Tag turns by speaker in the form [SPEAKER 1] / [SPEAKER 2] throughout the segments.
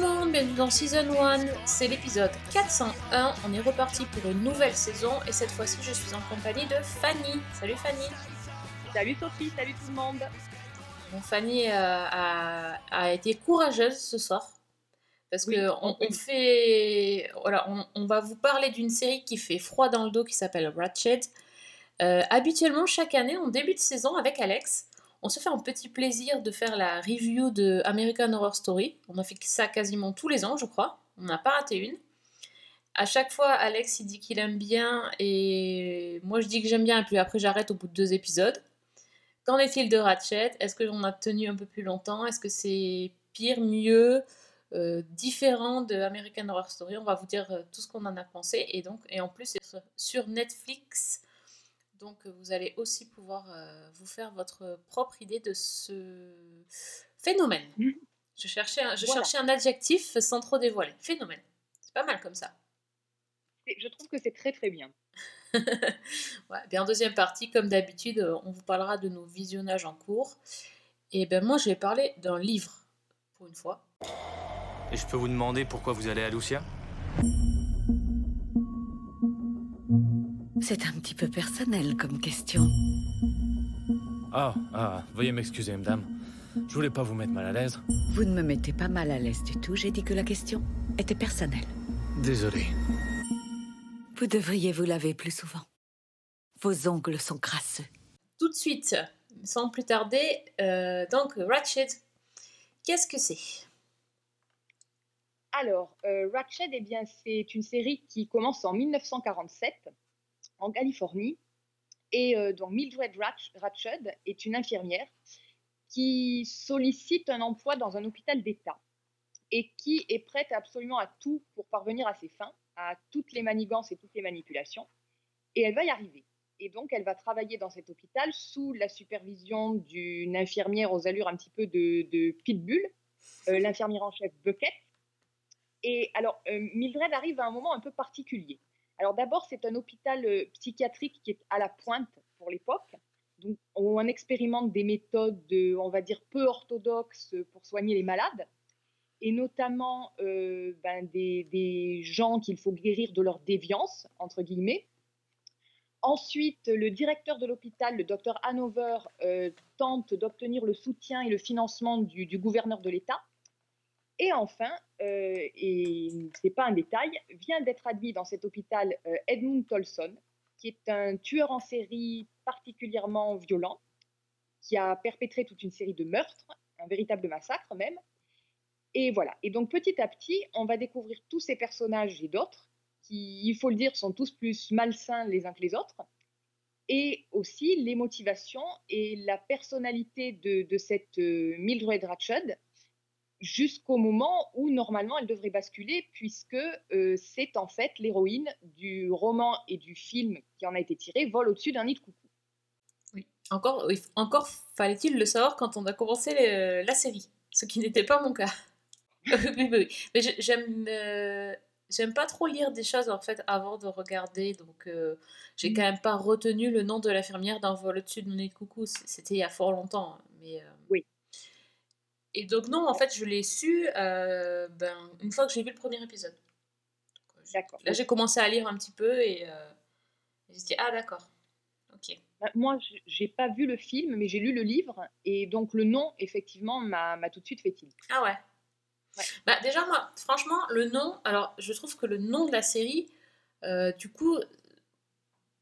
[SPEAKER 1] monde, bienvenue dans Season 1, c'est l'épisode 401, on est reparti pour une nouvelle saison et cette fois-ci je suis en compagnie de Fanny. Salut Fanny
[SPEAKER 2] Salut Sophie, salut tout le monde.
[SPEAKER 1] Bon, Fanny euh, a, a été courageuse ce soir parce
[SPEAKER 2] Oui,
[SPEAKER 1] que on, fait, voilà, on, on va vous parler d'une série qui fait froid dans le dos qui s'appelle Ratched. Euh, habituellement, chaque année, en début de saison, avec Alex, on se fait un petit plaisir de faire la review de American Horror Story. On a fait ça quasiment tous les ans, je crois. On n'a pas raté une. À chaque fois, Alex il dit qu'il aime bien et moi je dis que j'aime bien et puis après j'arrête au bout de deux épisodes. Qu'en est-il de Ratchet? Est-ce qu'on a tenu un peu plus longtemps? Est-ce que c'est pire, mieux, euh, différent de American Horror Story? On va vous dire euh, tout ce qu'on en a pensé et donc et en plus c'est sur- sur Netflix. Donc euh, vous allez aussi pouvoir euh, vous faire votre propre idée de ce phénomène.
[SPEAKER 2] Mhm.
[SPEAKER 1] Je cherchais un, je
[SPEAKER 2] Voilà.
[SPEAKER 1] cherchais un adjectif sans trop dévoiler. Phénomène. C'est pas mal comme ça.
[SPEAKER 2] Et Je trouve que c'est très très bien.
[SPEAKER 1] Ouais, bien en deuxième partie, comme d'habitude, euh, on vous parlera de nos visionnages en cours. Et ben moi, je vais parler d'un livre pour une fois.
[SPEAKER 3] Et je peux vous demander pourquoi vous allez à Lucia?
[SPEAKER 4] C'est un petit peu personnel comme question.
[SPEAKER 5] Ah, ah, veuillez m'excuser, madame. Je voulais pas vous mettre mal à l'aise.
[SPEAKER 4] Vous ne me mettez pas mal à l'aise du tout. J'ai dit que la question était personnelle.
[SPEAKER 5] Désolé.
[SPEAKER 4] Vous devriez vous laver plus souvent. Vos ongles sont crasseux.
[SPEAKER 1] Tout de suite, sans plus tarder, euh, donc Ratchet, qu'est-ce que c'est?
[SPEAKER 2] Alors, euh, Ratched, eh bien, c'est une série qui commence en 1947 en Californie. Et euh, donc Mildred Ratch- Ratched est une infirmière qui sollicite un emploi dans un hôpital d'État et qui est prête absolument à tout pour parvenir à ses fins, à toutes les manigances et toutes les manipulations. Et elle va y arriver. Et donc, elle va travailler dans cet hôpital sous la supervision d'une infirmière aux allures un petit peu de, de pitbull, euh, l'infirmière en chef Bucket. Et alors, euh, Mildred arrive à un moment un peu particulier. Alors d'abord, c'est un hôpital euh, psychiatrique qui est à la pointe pour l'époque, donc on expérimente des méthodes, on va dire, peu orthodoxes pour soigner les malades, et notamment euh, ben, des, gens qu'il faut guérir de leur déviance, entre guillemets. Ensuite, le directeur de l'hôpital, le docteur Hanover, euh, tente d'obtenir le soutien et le financement du gouverneur de l'État. Et enfin, euh, et c'est pas un détail, vient d'être admis dans cet hôpital euh, Edmund Tolson, qui est un tueur en série particulièrement violent, qui a perpétré toute une série de meurtres, un véritable massacre même. Et voilà. Et donc petit à petit, on va découvrir tous ces personnages et d'autres, qui, il faut le dire, sont tous plus malsains les uns que les autres, et aussi les motivations et la personnalité de, de cette euh, Mildred Ratched, jusqu'au moment où normalement elle devrait basculer, puisque euh, c'est en fait l'héroïne du roman et du film qui en a été tiré, Vol au-dessus d'un nid de coucou.
[SPEAKER 1] Encore, oui, encore fallait-il le savoir quand on a commencé le- la série, ce qui n'était pas mon cas. Oui. Mais j'ai- j'aime, euh, j'aime pas trop lire des choses en fait avant de regarder, donc euh, j'ai quand même pas retenu le nom de l'infirmière d'un vol au-dessus de mon nid de coucou. C'était il y a fort longtemps, mais. euh,
[SPEAKER 2] Oui.
[SPEAKER 1] Et donc non, en fait, je l'ai su euh, ben, une fois que j'ai vu le premier épisode.
[SPEAKER 2] D'accord.
[SPEAKER 1] Là, j'ai commencé à lire un petit peu et euh, j'ai dit ah d'accord, ok.
[SPEAKER 2] Bah, Moi, je- j'ai pas vu le film, mais j'ai lu le livre, et donc le nom, effectivement, m'a tout de suite fait tilt.
[SPEAKER 1] Ah ouais.
[SPEAKER 2] Ouais.
[SPEAKER 1] Bah déjà moi, franchement, le nom, alors je trouve que le nom de la série, euh, du coup,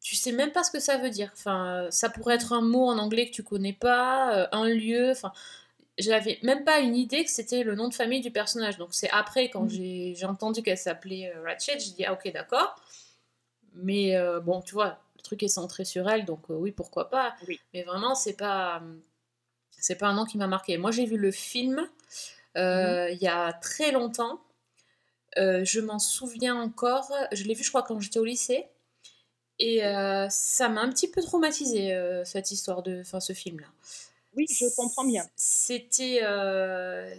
[SPEAKER 1] tu sais même pas ce que ça veut dire. Enfin, ça pourrait être un mot en anglais que tu connais pas, euh, un lieu, enfin, j'avais même pas une idée que c'était le nom de famille du personnage. Donc c'est après, quand
[SPEAKER 2] Mhm.
[SPEAKER 1] j'ai entendu qu'elle s'appelait euh, Ratchet, j'ai dit ah ok d'accord. Mais euh, bon, tu vois, le truc est centré sur elle, donc euh, oui, pourquoi pas.
[SPEAKER 2] Oui.
[SPEAKER 1] Mais vraiment, c'est pas, c'est pas un nom qui m'a marqué. Moi, j'ai vu le film euh, il y a très longtemps. Je m'en souviens encore. Je l'ai vu, je crois, quand j'étais au lycée. Et ça m'a un petit peu traumatisé euh, cette histoire de, enfin, ce film-là.
[SPEAKER 2] Oui, je comprends bien.
[SPEAKER 1] C'était, euh,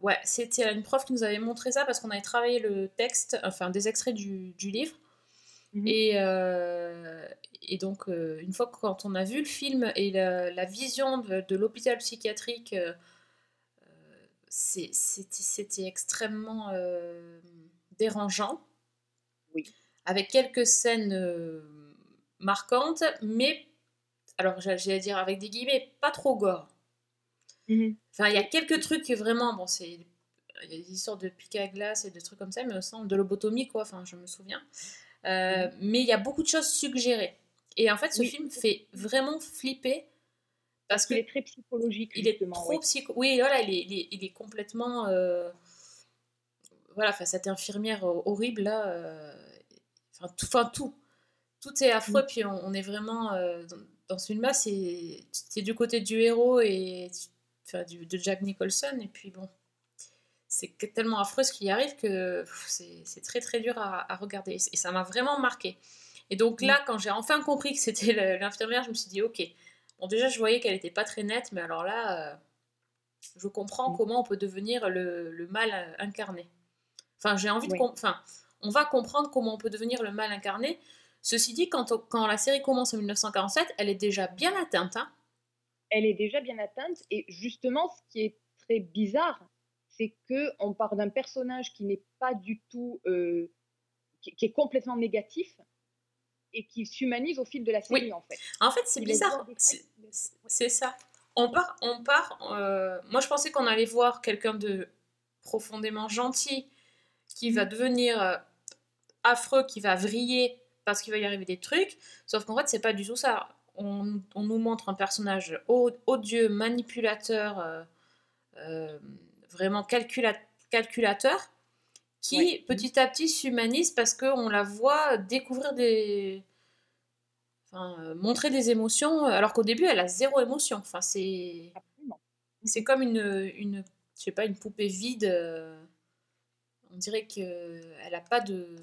[SPEAKER 1] ouais, c'était une prof qui nous avait montré ça parce qu'on avait travaillé le texte, enfin des extraits du, du livre.
[SPEAKER 2] Mhm.
[SPEAKER 1] Et, euh, et donc, euh, une fois que quand on a vu le film et la, la vision de, de l'hôpital psychiatrique, c'était extrêmement dérangeant.
[SPEAKER 2] Oui.
[SPEAKER 1] Avec quelques scènes marquantes, mais, alors j'allais dire avec des guillemets, pas trop gore.
[SPEAKER 2] Mhm.
[SPEAKER 1] Enfin, il y a quelques trucs vraiment, bon, c'est. Il y a des histoires de pique à glace et de trucs comme ça, mais au de lobotomie, quoi, enfin, je me souviens. Euh, Mais il y a beaucoup de choses suggérées. Et en fait, ce
[SPEAKER 2] Oui.
[SPEAKER 1] film fait vraiment flipper parce que
[SPEAKER 2] Il est très psychologique,
[SPEAKER 1] il est trop psycho. Oui, voilà, il est, il est, il est complètement. euh, Voilà, enfin, cette infirmière horrible là. euh, Enfin, tout, enfin, tout. Tout est affreux,
[SPEAKER 2] Mm.
[SPEAKER 1] puis on, on est vraiment. Dans, ce film-là, c'est c'est du côté du héros et enfin, du, de Jack Nicholson, et puis bon. C'est tellement affreux ce qui arrive que c'est très très dur à, à regarder. Et ça m'a vraiment marqué. Et donc là, quand j'ai enfin compris que c'était l'infirmière, je me suis dit, ok. Bon, déjà, je voyais qu'elle n'était pas très nette, mais alors là, euh, je comprends
[SPEAKER 2] Mm.
[SPEAKER 1] comment on peut devenir le, le mal incarné. Enfin, j'ai envie de...
[SPEAKER 2] Oui.
[SPEAKER 1] com- Enfin, on va comprendre comment on peut devenir le mal incarné. Ceci dit, quand, la série commence en 1947, elle est déjà bien atteinte. hein.
[SPEAKER 2] Elle est déjà bien atteinte. Et justement, ce qui est très bizarre, c'est que on part d'un personnage qui n'est pas du tout, euh, qui, qui est complètement négatif et qui s'humanise au fil de la série,
[SPEAKER 1] Oui.
[SPEAKER 2] en fait.
[SPEAKER 1] En fait, c'est bizarre. C'est- ça. On part, on part. euh, moi, je pensais qu'on allait voir quelqu'un de profondément gentil qui va devenir euh, affreux, qui va vriller parce qu'il va y arriver des trucs. Sauf qu'en fait, c'est pas du tout ça. On, on nous montre un personnage odieux, manipulateur, euh, euh, vraiment calcula- calculateur, qui petit à petit s'humanise parce qu'on la voit découvrir des. Enfin, euh, montrer des émotions, alors qu'au début, elle a zéro émotion. Enfin, c'est. C'est comme une, une, je sais pas, une poupée vide. on dirait qu'elle a pas de,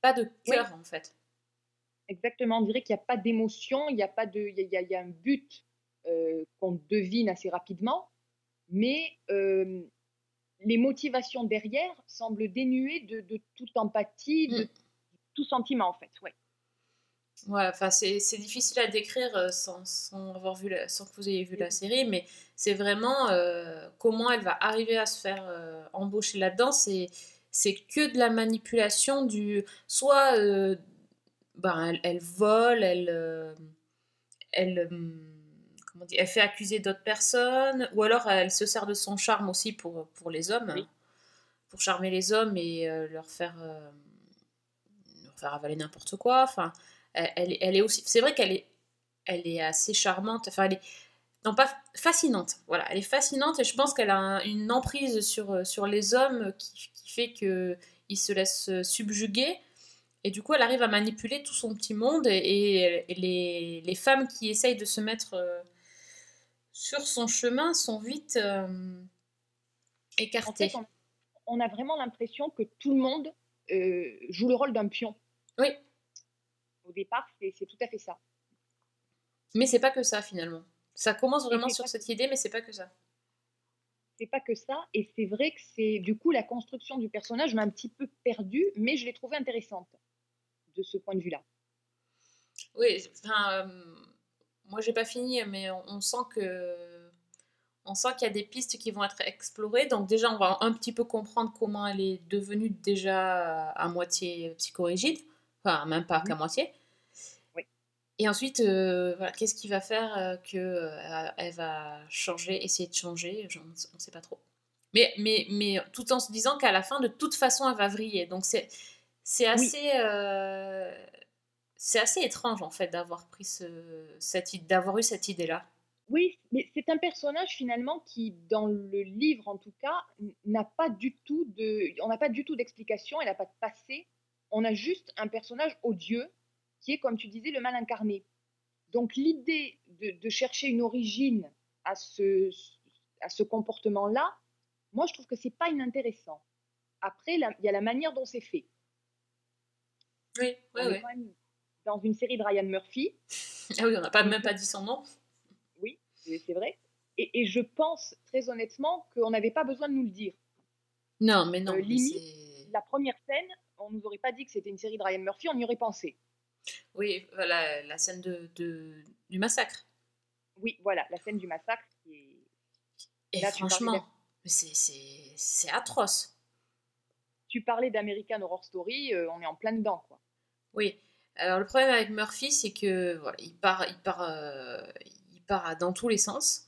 [SPEAKER 1] pas de cœur en fait.
[SPEAKER 2] Exactement, on dirait qu'il n'y a pas d'émotion, il n'y a pas de, il y a, il y a- un but euh, qu'on devine assez rapidement, mais euh, les motivations derrière semblent dénuées de, de toute empathie, de
[SPEAKER 1] Mm.
[SPEAKER 2] tout sentiment en fait. Ouais.
[SPEAKER 1] Ouais, enfin c'est difficile à décrire euh, sans, sans avoir vu la- sans que vous ayez vu la série, mais c'est vraiment euh, comment elle va arriver à se faire embaucher là-dedans. C'est c'est que de la manipulation du soit euh, ben, elle, elle vole, elle euh, elle hum, comment dire, elle fait accuser d'autres personnes, ou alors elle se sert de son charme aussi pour pour les hommes,
[SPEAKER 2] Oui.
[SPEAKER 1] pour charmer les hommes et euh, leur faire euh, leur faire avaler n'importe quoi. Enfin elle, elle- elle est aussi. C'est vrai qu'elle est, elle est assez charmante. Enfin, elle est non pas fascinante. Voilà, elle est fascinante et je pense qu'elle a un- une emprise sur euh, sur les hommes qui, qui fait que ils se laissent subjuguer. Et du coup, elle arrive à manipuler tout son petit monde et, et les, les femmes qui essayent de se mettre euh, sur son chemin sont vite euh,
[SPEAKER 2] En
[SPEAKER 1] écartées.
[SPEAKER 2] fait, on, on a vraiment l'impression que tout le monde euh, joue le rôle d'un pion.
[SPEAKER 1] Oui,
[SPEAKER 2] Au départ, c'est c'est tout à fait ça.
[SPEAKER 1] mais c'est pas que ça finalement. Ça commence vraiment sur cette idée, mais c'est pas que ça.
[SPEAKER 2] C'est pas que ça, et c'est vrai que c'est du coup la construction du personnage m'a un petit peu perdue, mais je l'ai trouvée intéressante de ce point de vue-là.
[SPEAKER 1] Oui, enfin, euh, moi j'ai pas fini, mais on, on sent que on sent qu'il y a des pistes qui vont être explorées. Donc déjà, on va un petit peu comprendre comment elle est devenue déjà à moitié psychorigide, enfin même pas qu'à moitié. Et ensuite, euh, voilà, qu'est-ce qui va faire euh, que euh, elle va changer, essayer de changer, on ne sait pas trop. Mais, mais, mais tout en se disant qu'à la fin, de toute façon, elle va vriller. Donc c'est c'est assez euh, c'est assez étrange en fait d'avoir pris ce, cette d'avoir eu cette idée là.
[SPEAKER 2] Oui, mais c'est un personnage finalement qui, dans le livre en tout cas, n'a pas du tout de, on n'a pas du tout d'explication, elle n'a pas de passé. On a juste un personnage odieux qui est, comme tu disais, le mal incarné. Donc l'idée de, de chercher une origine à ce, à ce comportement-là, moi je trouve que c'est pas inintéressant. Après, il y a la manière dont c'est fait.
[SPEAKER 1] Oui,
[SPEAKER 2] quand même dans une série de Ryan Murphy,
[SPEAKER 1] Ah oui, on n'a pas même pas dit son nom.
[SPEAKER 2] oui, c'est vrai. Et, et je pense très honnêtement qu'on n'avait pas besoin de nous le dire.
[SPEAKER 1] Non, mais non.
[SPEAKER 2] Euh, limite, la première scène, on nous aurait pas dit que c'était une série de Ryan Murphy, on y aurait pensé.
[SPEAKER 1] Oui, voilà, la scène de, de- du massacre.
[SPEAKER 2] Oui, voilà, la scène du massacre qui est.
[SPEAKER 1] Et
[SPEAKER 2] Là,
[SPEAKER 1] franchement, c'est- atroce.
[SPEAKER 2] Tu parlais d'American Horror Story, euh, on est en plein dedans, quoi.
[SPEAKER 1] Oui. Alors le problème avec Murphy, c'est que voilà, il part, il part, euh, il part dans tous les sens.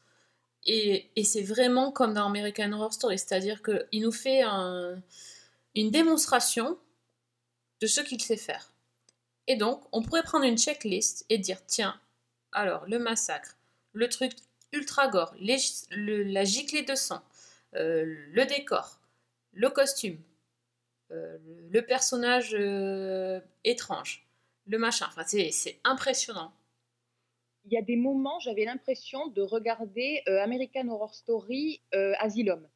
[SPEAKER 1] Et, et c'est vraiment comme dans American Horror Story, c'est-à-dire qu'il nous fait un- une démonstration de ce qu'il sait faire. Et donc, on pourrait prendre une checklist et dire tiens, alors le massacre, le truc ultra gore, les- le- la giclée de sang, euh, le décor, le costume, euh, le, personnage euh, étrange, le machin. Enfin, c'est impressionnant.
[SPEAKER 2] Il y a des moments, j'avais l'impression de regarder American Horror Story Asylum.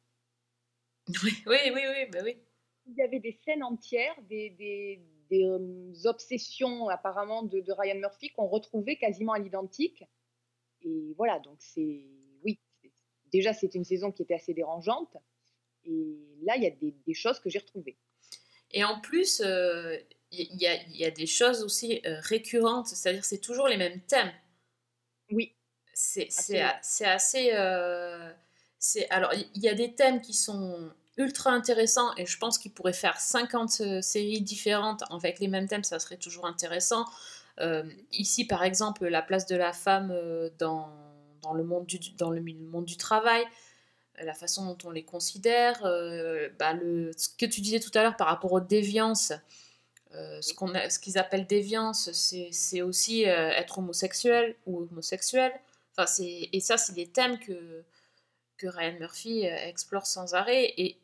[SPEAKER 1] Oui, oui, oui, oui, bah oui.
[SPEAKER 2] Il y avait des scènes entières, des, des, des, euh, obsessions apparemment de, de Ryan Murphy qu'on retrouvait quasiment à l'identique. Et voilà, donc c'est. Oui, déjà c'est une saison qui était assez dérangeante. Et là, il y a des, des choses que j'ai retrouvées.
[SPEAKER 1] Et en plus, euh, il y, a, il y a des choses aussi euh, récurrentes, c'est-à-dire c'est toujours les mêmes thèmes.
[SPEAKER 2] Oui,
[SPEAKER 1] C'est assez. euh, alors, il y a des thèmes qui sont ultra intéressants et je pense qu'ils pourraient faire 50 euh, séries différentes avec les mêmes thèmes, ça serait toujours intéressant. Euh, ici, par exemple, la place de la femme euh, dans, dans, le, monde du, dans le monde du travail, la façon dont on les considère, bah, le, ce que tu disais tout à l'heure par rapport aux déviances. ce qu'on ce qu'ils appellent déviance, c'est aussi être homosexuel ou homosexuel. Enfin, et ça, c'est des thèmes que, que Ryan Murphy explore sans arrêt. Et,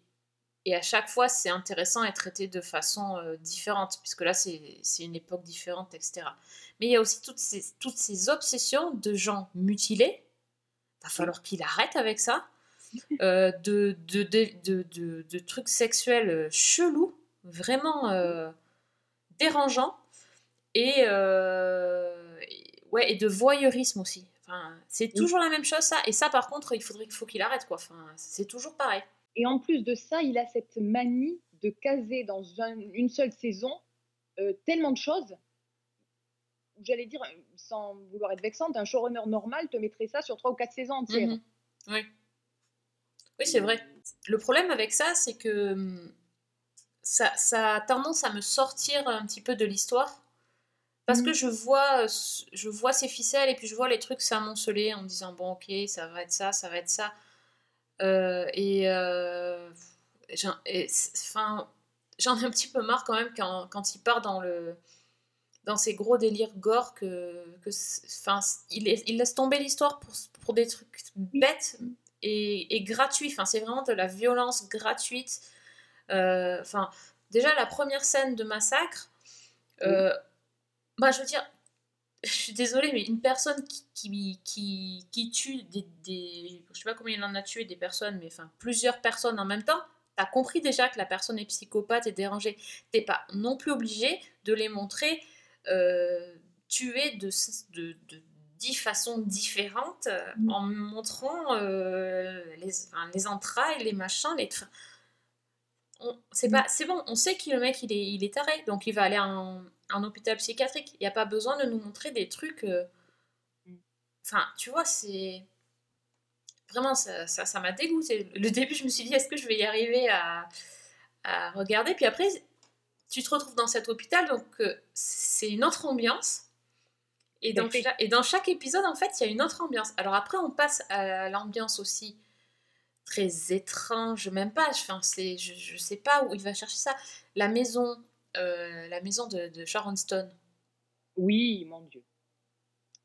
[SPEAKER 1] et à chaque fois, c'est intéressant et traité de façon euh, différente, puisque là, c'est une époque différente, etc. Mais il y a aussi toutes ces, toutes ces obsessions de gens mutilés. Va falloir qu'il arrête avec ça. Euh, de, de, de, de, trucs sexuels euh, chelous, vraiment euh, dérangeants. Et, et- ouais, et de voyeurisme aussi. Enfin, c'est toujours la même chose, ça. Et ça, par contre, il faudrait qu'il faut qu'il arrête, quoi. Enfin, c'est toujours pareil.
[SPEAKER 2] Et en plus de ça, il a cette manie de caser dans un- une seule saison euh, tellement de choses. J'allais dire, sans vouloir être vexante, un showrunner normal te mettrait ça sur trois ou quatre saisons entières.
[SPEAKER 1] Mhm. Oui. Oui, c'est vrai. Le problème avec ça, c'est que hum, ça, ça a tendance à me sortir un petit peu de l'histoire. Parce que
[SPEAKER 2] Mhm.
[SPEAKER 1] je vois, euh, je vois ces ficelles et puis je vois les trucs s'amonceler en me disant bon ok ça va être ça, ça va être ça. Euh, et euh, j'en ai un petit peu marre quand même quand, quand il part dans le dans ces gros délires gore que, que enfin, il, est- il laisse tomber l'histoire pour, pour des trucs bêtes et, et gratuits. Enfin, c'est vraiment de la violence gratuite. Euh, Enfin, déjà la première scène de massacre, euh, bah, je veux dire, je suis désolée, mais une personne qui, qui, qui, qui tue des, des. Je sais pas combien il en a tué des personnes, mais enfin, plusieurs personnes en même temps, t'as compris déjà que la personne est psychopathe et dérangée. T'es pas non plus obligé de les montrer euh, tuer de, de, de dix façons différentes
[SPEAKER 2] Mm.
[SPEAKER 1] en montrant euh, les, les entrailles, les machins, les. C'est pas, c'est bon, on sait que le mec il est, il est taré, donc il va aller en, en hôpital psychiatrique. Il n'y a pas besoin de nous montrer des trucs. euh. Enfin, tu vois, c'est. Vraiment, ça ça ça m'a dégoûté. Le début, je me suis dit, est-ce que je vais y arriver à, à regarder? Puis après, tu te retrouves dans cet hôpital, donc euh, c'est une autre ambiance. Et dans, et dans chaque épisode, en fait, il y a une autre ambiance. Alors après, on passe à l'ambiance aussi très étrange, même pas. Enfin, je, je sais pas où il va chercher ça. La maison, euh, la maison de, de Sharon Stone.
[SPEAKER 2] Oui, mon Dieu.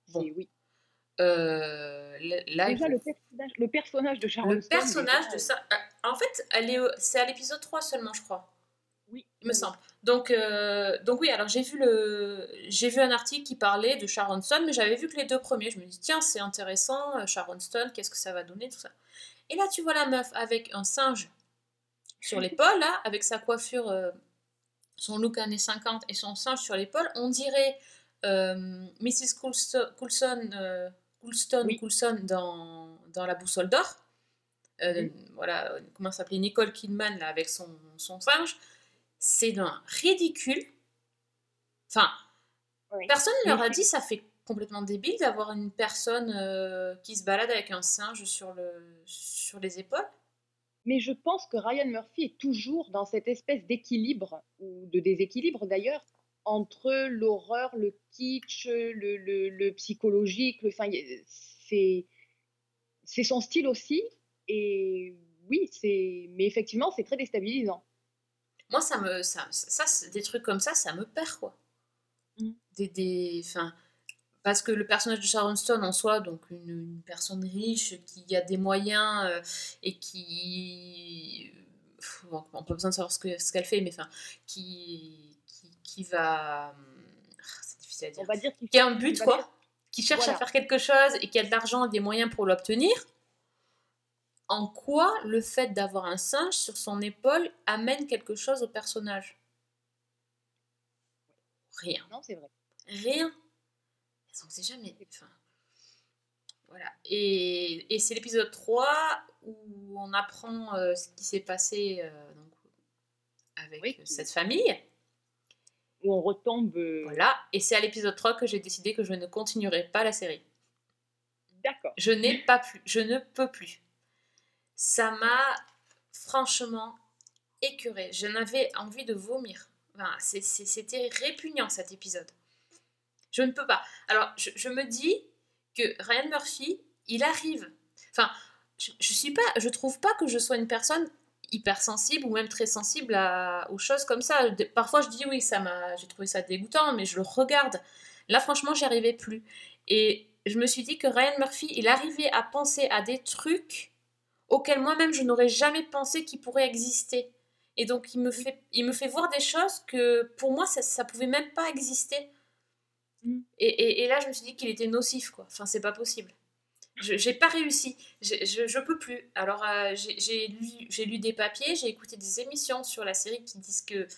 [SPEAKER 1] Bon.
[SPEAKER 2] C'est- oui.
[SPEAKER 1] Euh, là,
[SPEAKER 2] Déjà, le personnage, le personnage de Sharon
[SPEAKER 1] le
[SPEAKER 2] Stone,
[SPEAKER 1] personnage de ça. euh, En fait, elle est, au- c'est à l'épisode 3 seulement, je crois.
[SPEAKER 2] Oui,
[SPEAKER 1] il me
[SPEAKER 2] oui.
[SPEAKER 1] semble. Donc, euh, donc oui, alors j'ai vu, le, j'ai vu un article qui parlait de Sharon Stone, mais j'avais vu que les deux premiers. Je me dis, tiens, c'est intéressant, Sharon Stone, qu'est-ce que ça va donner, tout ça. Et là, tu vois la meuf avec un singe sur l'épaule, là, avec sa coiffure, euh, son look années 50 et son singe sur l'épaule. On dirait euh, Mrs. Coulson, Coulson, euh,
[SPEAKER 2] Oui.
[SPEAKER 1] Coulson dans, dans La Boussole d'Or. Euh. Voilà, comment s'appelait Nicole Kidman, là, avec son, son singe. c'est d'un ridicule. Enfin,
[SPEAKER 2] Oui.
[SPEAKER 1] personne ne leur a dit ça fait complètement débile d'avoir une personne qui se balade avec un singe sur, le, sur les épaules.
[SPEAKER 2] Mais je pense que Ryan Murphy est toujours dans cette espèce d'équilibre, ou de déséquilibre d'ailleurs, entre l'horreur, le kitsch, le, le- le psychologique. le- Enfin, c'est c'est son style aussi. Et oui, c'est. Mais effectivement, c'est très déstabilisant.
[SPEAKER 1] Moi, ça me. Ça, ça, des trucs comme ça, ça me perd, quoi.
[SPEAKER 2] Mm.
[SPEAKER 1] Des. des parce que le personnage de Sharon Stone en soi, donc une, une personne riche qui a des moyens euh, et qui. Bon, on n'a pas besoin de savoir ce que- ce qu'elle fait, mais enfin, qui, qui, qui va. Ah, C'est difficile à dire.
[SPEAKER 2] On va dire qu'il
[SPEAKER 1] Qui a un but, quoi.
[SPEAKER 2] dire-
[SPEAKER 1] Qui cherche à faire quelque chose et qui a de l'argent et des moyens pour l'obtenir. En quoi le fait d'avoir un singe sur son épaule amène quelque chose au personnage? Rien.
[SPEAKER 2] Non, c'est vrai.
[SPEAKER 1] Rien. Donc c'est jamais. Enfin, voilà. Et, et c'est l'épisode 3 où on apprend euh, ce qui s'est passé euh, donc, avec
[SPEAKER 2] Oui.
[SPEAKER 1] cette famille.
[SPEAKER 2] Où on retombe. euh,
[SPEAKER 1] Voilà. Et c'est à l'épisode 3 que j'ai décidé que je ne continuerai pas la série.
[SPEAKER 2] D'accord.
[SPEAKER 1] Je n'ai pas plus. Je ne peux plus. Ça m'a franchement écœuré. Je n'avais envie de vomir. Enfin, C'était répugnant cet épisode. Je ne peux pas. Alors, je, je me dis que Ryan Murphy, il arrive. Enfin, je, je suis pas. Je trouve pas que je sois une personne hypersensible ou même très sensible à, aux choses comme ça. Parfois, je dis oui, ça m'a. J'ai trouvé ça dégoûtant, mais je le regarde. Là, franchement, j'y arrivais plus. Et je me suis dit que Ryan Murphy, il arrivait à penser à des trucs auxquels moi-même je n'aurais jamais pensé qu'ils pourraient exister. Et donc il me fait, il me fait voir des choses que pour moi ça, ça pouvait même pas exister.
[SPEAKER 2] Mm.
[SPEAKER 1] Et, et- et là je me suis dit qu'il était nocif quoi. Enfin c'est pas possible. Je j'ai pas réussi. Je, je, je peux plus. Alors euh, j'ai j'ai lu, j'ai lu des papiers, j'ai écouté des émissions sur la série qui disent que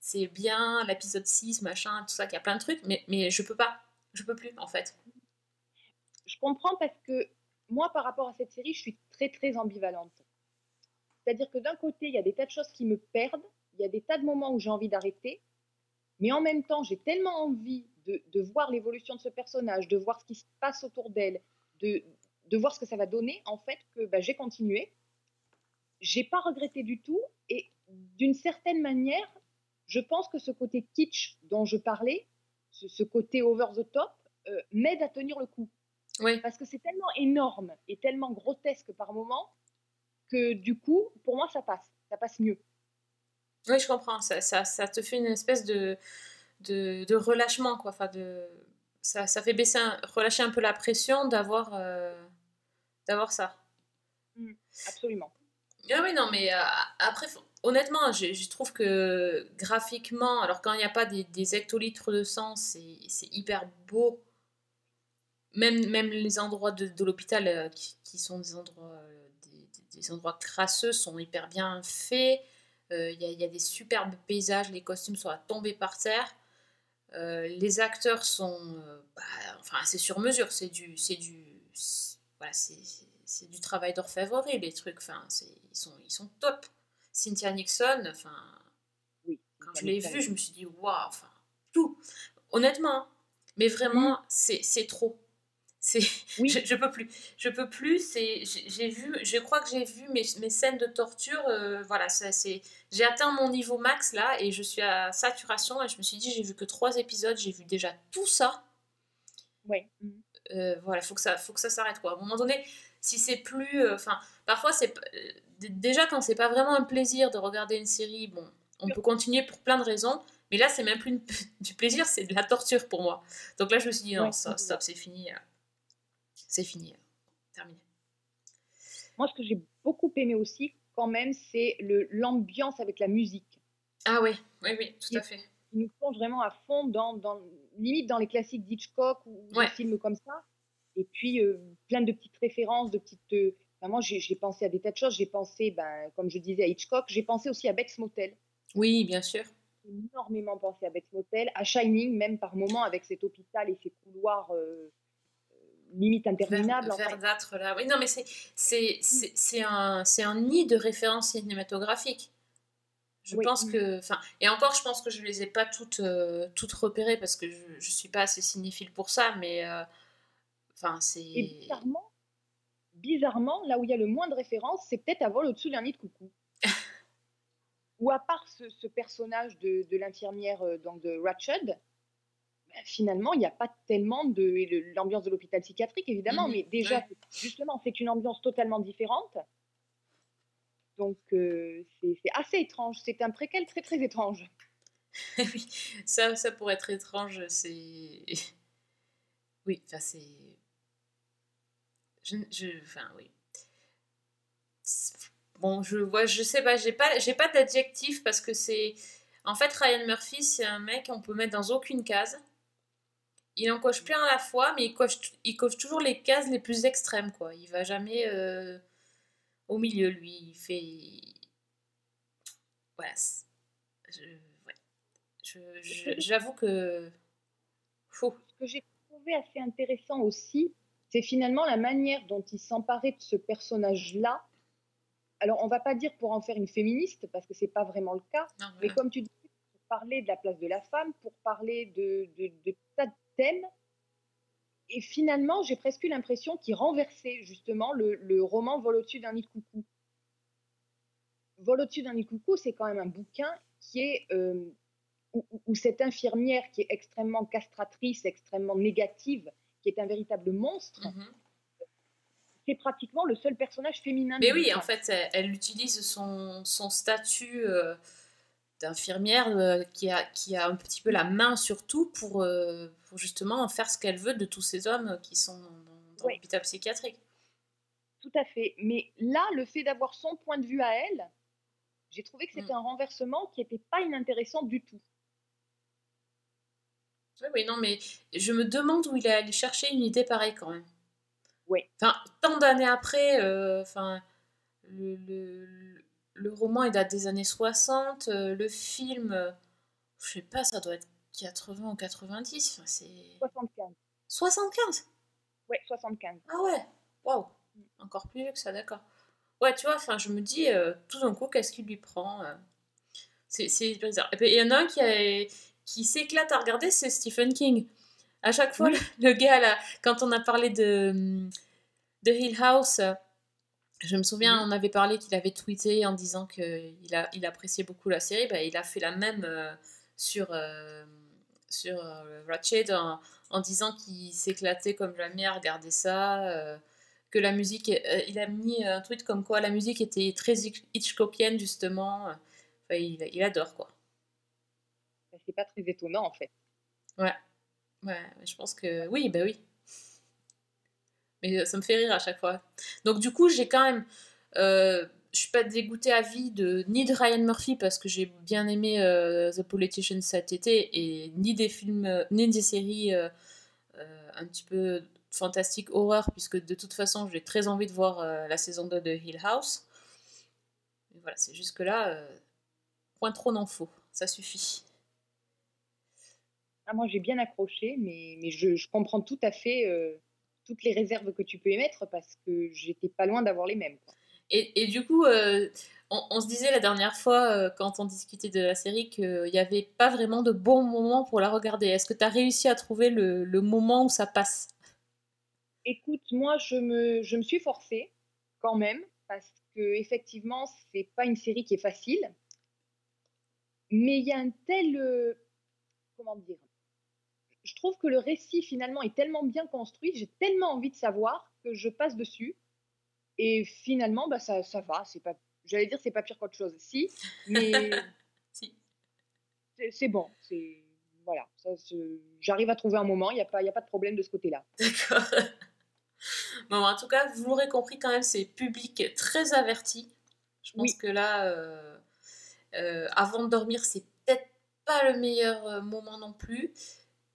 [SPEAKER 1] c'est bien l'épisode 6, machin, tout ça, qu'il y a plein de trucs, mais, mais je peux pas. Je peux plus en fait.
[SPEAKER 2] Je comprends parce que moi, par rapport à cette série, je suis très, très ambivalente. C'est-à-dire que d'un côté, il y a des tas de choses qui me perdent, il y a des tas de moments où j'ai envie d'arrêter, mais en même temps, j'ai tellement envie de, de voir l'évolution de ce personnage, de voir ce qui se passe autour d'elle, de, de voir ce que ça va donner, en fait, que bah, j'ai continué. J'ai pas regretté du tout, et d'une certaine manière, je pense que ce côté kitsch dont je parlais, ce, ce côté over the top, euh, m'aide à tenir le coup
[SPEAKER 1] Oui.
[SPEAKER 2] parce que c'est tellement énorme et tellement grotesque par moment que du coup, pour moi, ça passe, ça passe mieux.
[SPEAKER 1] Oui, je comprends. Ça, ça, ça te fait une espèce de, de, de relâchement, quoi. Enfin, de, ça, ça fait baisser un- relâcher un peu la pression d'avoir euh, d'avoir ça.
[SPEAKER 2] Absolument.
[SPEAKER 1] Ah oui, non, mais euh, après, honnêtement, je, je trouve que graphiquement, alors quand il n'y a pas des, des hectolitres de sang, c'est c'est hyper beau. Même, même les endroits de, de l'hôpital euh, qui, qui sont des endroits, des, des- endroits crasseux sont hyper bien faits. Il y, a, y a des superbes paysages, les costumes sont à tomber par terre. Euh, les acteurs sont, euh, bah, enfin, c'est sur mesure, c'est du, c'est du, voilà, c'est, du travail d'orfèvrerie les trucs. Enfin, ils sont, ils sont top. Cynthia Nixon, enfin,
[SPEAKER 2] Oui.
[SPEAKER 1] quand je l'ai vue, je me suis dit waouh, enfin, tout, honnêtement. Mais vraiment, c'est, c'est trop. C'est,
[SPEAKER 2] Oui.
[SPEAKER 1] je, je peux plus, je peux plus. C'est, j'ai, vu, je crois que j'ai vu mes, mes scènes de torture. euh, voilà, ça, c'est, j'ai atteint mon niveau max là et je suis à saturation et je me suis dit j'ai vu que trois épisodes, j'ai vu déjà tout ça.
[SPEAKER 2] Ouais.
[SPEAKER 1] Euh, voilà, faut que ça, faut que ça s'arrête quoi. À un moment donné, si c'est plus, euh, enfin, parfois c'est euh, déjà quand c'est pas vraiment un plaisir de regarder une série, bon, on peut continuer pour plein de raisons. Mais là, c'est même plus une- du plaisir, c'est de la torture pour moi. Donc là, je me suis dit non,
[SPEAKER 2] Ouais,
[SPEAKER 1] stop, c'est fini, c'est fini, terminé.
[SPEAKER 2] Moi, ce que j'ai beaucoup aimé aussi, quand même, c'est l'ambiance avec la musique.
[SPEAKER 1] Ah oui, oui, oui, tout à fait.
[SPEAKER 2] Il nous plonge vraiment à fond dans, dans limite dans les classiques d'Hitchcock ou
[SPEAKER 1] Ouais.
[SPEAKER 2] des films comme ça. Et puis, euh, plein de petites références, de petites. euh, moi, j'ai pensé à des tas de choses. J'ai pensé, ben, comme je disais, à Hitchcock. J'ai pensé aussi à Bex Motel.
[SPEAKER 1] Oui, bien sûr.
[SPEAKER 2] J'ai énormément pensé à Bex Motel, à Shining, même par moments, avec cet hôpital et ses couloirs euh, limite interminables.
[SPEAKER 1] Ver-
[SPEAKER 2] en fait.
[SPEAKER 1] verdâtre là. Oui, non, mais c'est un un nid de références cinématographiques. Je
[SPEAKER 2] Oui.
[SPEAKER 1] pense que, enfin, et encore, je pense que je les ai pas toutes, euh, toutes repérées parce que je, je suis pas assez cinéphile pour ça, mais, euh, enfin, c'est.
[SPEAKER 2] Bizarrement, bizarrement, là où il y a le moins de références, c'est peut-être à vol au-dessus d'un nid de coucou. Ou à part ce, ce personnage de, de l'infirmière euh, donc de Ratched, finalement, il n'y a pas tellement de l'ambiance de l'hôpital psychiatrique, évidemment,
[SPEAKER 1] Mhm,
[SPEAKER 2] mais déjà,
[SPEAKER 1] ouais.
[SPEAKER 2] justement, c'est une ambiance totalement différente. Donc, euh, c'est assez étrange. C'est un préquel très, très étrange.
[SPEAKER 1] oui, ça, ça pourrait être étrange. C'est. Oui, enfin, c'est. Je, je- enfin, oui. Bon, je vois, je sais pas, j'ai pas, j'ai pas d'adjectif parce que c'est. En fait, Ryan Murphy, c'est un mec qu'on peut mettre dans aucune case. Il en coche plein à la fois, mais il coche, il coche toujours les cases les plus extrêmes, quoi. Il va jamais euh, au milieu, lui. Il fait. Voilà. Je, ouais. Je- je- J'avoue que. Fou.
[SPEAKER 2] Ce que j'ai trouvé assez intéressant aussi, c'est finalement la manière dont il s'emparait de ce personnage-là. Alors, on va pas dire pour en faire une féministe, parce que c'est pas vraiment le cas,
[SPEAKER 1] Non,
[SPEAKER 2] mais comme tu dis, pour parler de la place de la femme, pour parler de, de, de tas de Et finalement, j'ai presque eu l'impression qu'il renversait justement le, le roman Vol au-dessus d'un nid de coucou. Vol au-dessus d'un nid de coucou, c'est quand même un bouquin qui est euh, où, cette infirmière qui est extrêmement castratrice, extrêmement négative, qui est un véritable monstre,
[SPEAKER 1] Mhm.
[SPEAKER 2] c'est pratiquement le seul personnage féminin.
[SPEAKER 1] Mais oui, en fait, elle, elle utilise son, son statut euh, d'infirmière euh, qui, a, qui a un petit peu la main sur tout pour, euh, pour justement faire ce qu'elle veut de tous ces hommes qui sont dans, dans
[SPEAKER 2] Oui.
[SPEAKER 1] l'hôpital psychiatrique.
[SPEAKER 2] Tout à fait. Mais là, le fait d'avoir son point de vue à elle, j'ai trouvé que c'était
[SPEAKER 1] Mm.
[SPEAKER 2] un renversement qui n'était pas inintéressant du tout.
[SPEAKER 1] Oui, oui, non, mais je me demande où il est allé chercher une idée pareille quand même.
[SPEAKER 2] Oui.
[SPEAKER 1] Enfin, tant d'années après, euh, enfin, le, le, le roman il date des années 60, euh, le film, euh, je sais pas, ça doit être 80 ou 90, enfin, c'est...
[SPEAKER 2] 75.
[SPEAKER 1] 75
[SPEAKER 2] Ouais, 75.
[SPEAKER 1] Ah ouais, waouh, encore plus vieux que ça, d'accord. Ouais, tu vois, enfin, je me dis, euh, tout d'un coup, qu'est-ce qu'il lui prend euh, C'est c'est bizarre. Il y en a un qui, a- qui s'éclate à regarder, c'est Stephen King. À chaque fois,
[SPEAKER 2] Oui.
[SPEAKER 1] le, le gars, là, quand on a parlé de, de Hill House, je me souviens, on avait parlé qu'il avait tweeté en disant qu'il a, il appréciait beaucoup la série. Bah, il a fait la même euh, sur, euh, sur euh, Ratched en, en disant qu'il s'éclatait comme jamais à regarder ça. que la musique, il a mis un tweet comme quoi la musique était très Hitch- Hitchcockienne justement. Enfin, il, il adore quoi.
[SPEAKER 2] C'est pas très étonnant en fait.
[SPEAKER 1] Ouais, je pense que oui, bah oui. Mais euh, ça me fait rire à chaque fois. Donc du coup, j'ai quand même, euh, je suis pas dégoûtée à vie de ni de Ryan Murphy parce que j'ai bien aimé euh, The Politician cet été et ni des films, euh, ni des séries un petit peu fantastiques horreur puisque de toute façon j'ai très envie de voir la saison 2 de Hill House. Mais voilà, c'est jusque là, point trop n'en faut, ça suffit.
[SPEAKER 2] Ah, moi, j'ai bien accroché, mais, mais je, comprends tout à fait toutes les réserves que tu peux émettre parce que j'étais pas loin d'avoir les mêmes. quoi.
[SPEAKER 1] Et, et du coup, euh, on, on se disait la dernière fois, euh, quand on discutait de la série, qu'il n'y avait pas vraiment de bon moment pour la regarder. Est-ce que tu as réussi à trouver le, le moment où ça passe?
[SPEAKER 2] Écoute, moi, je me, je me suis forcée quand même parce que effectivement, c'est pas une série qui est facile. Mais il y a un tel, euh, comment dire, trouve que le récit finalement est tellement bien construit, j'ai tellement envie de savoir que je passe dessus. Et finalement, bah, ça, ça va. C'est pas, j'allais dire, c'est pas pire qu'autre chose. Si, mais
[SPEAKER 1] Si.
[SPEAKER 2] c'est bon. C'est voilà. ça J'arrive à trouver un moment. Il n'y a pas, il a pas de problème de ce côté-là.
[SPEAKER 1] D'accord. Bon, en tout cas, vous l'aurez compris quand même, c'est public très averti. Je pense
[SPEAKER 2] Oui.
[SPEAKER 1] que là, euh, euh, avant de dormir, c'est peut-être pas le meilleur euh, moment non plus.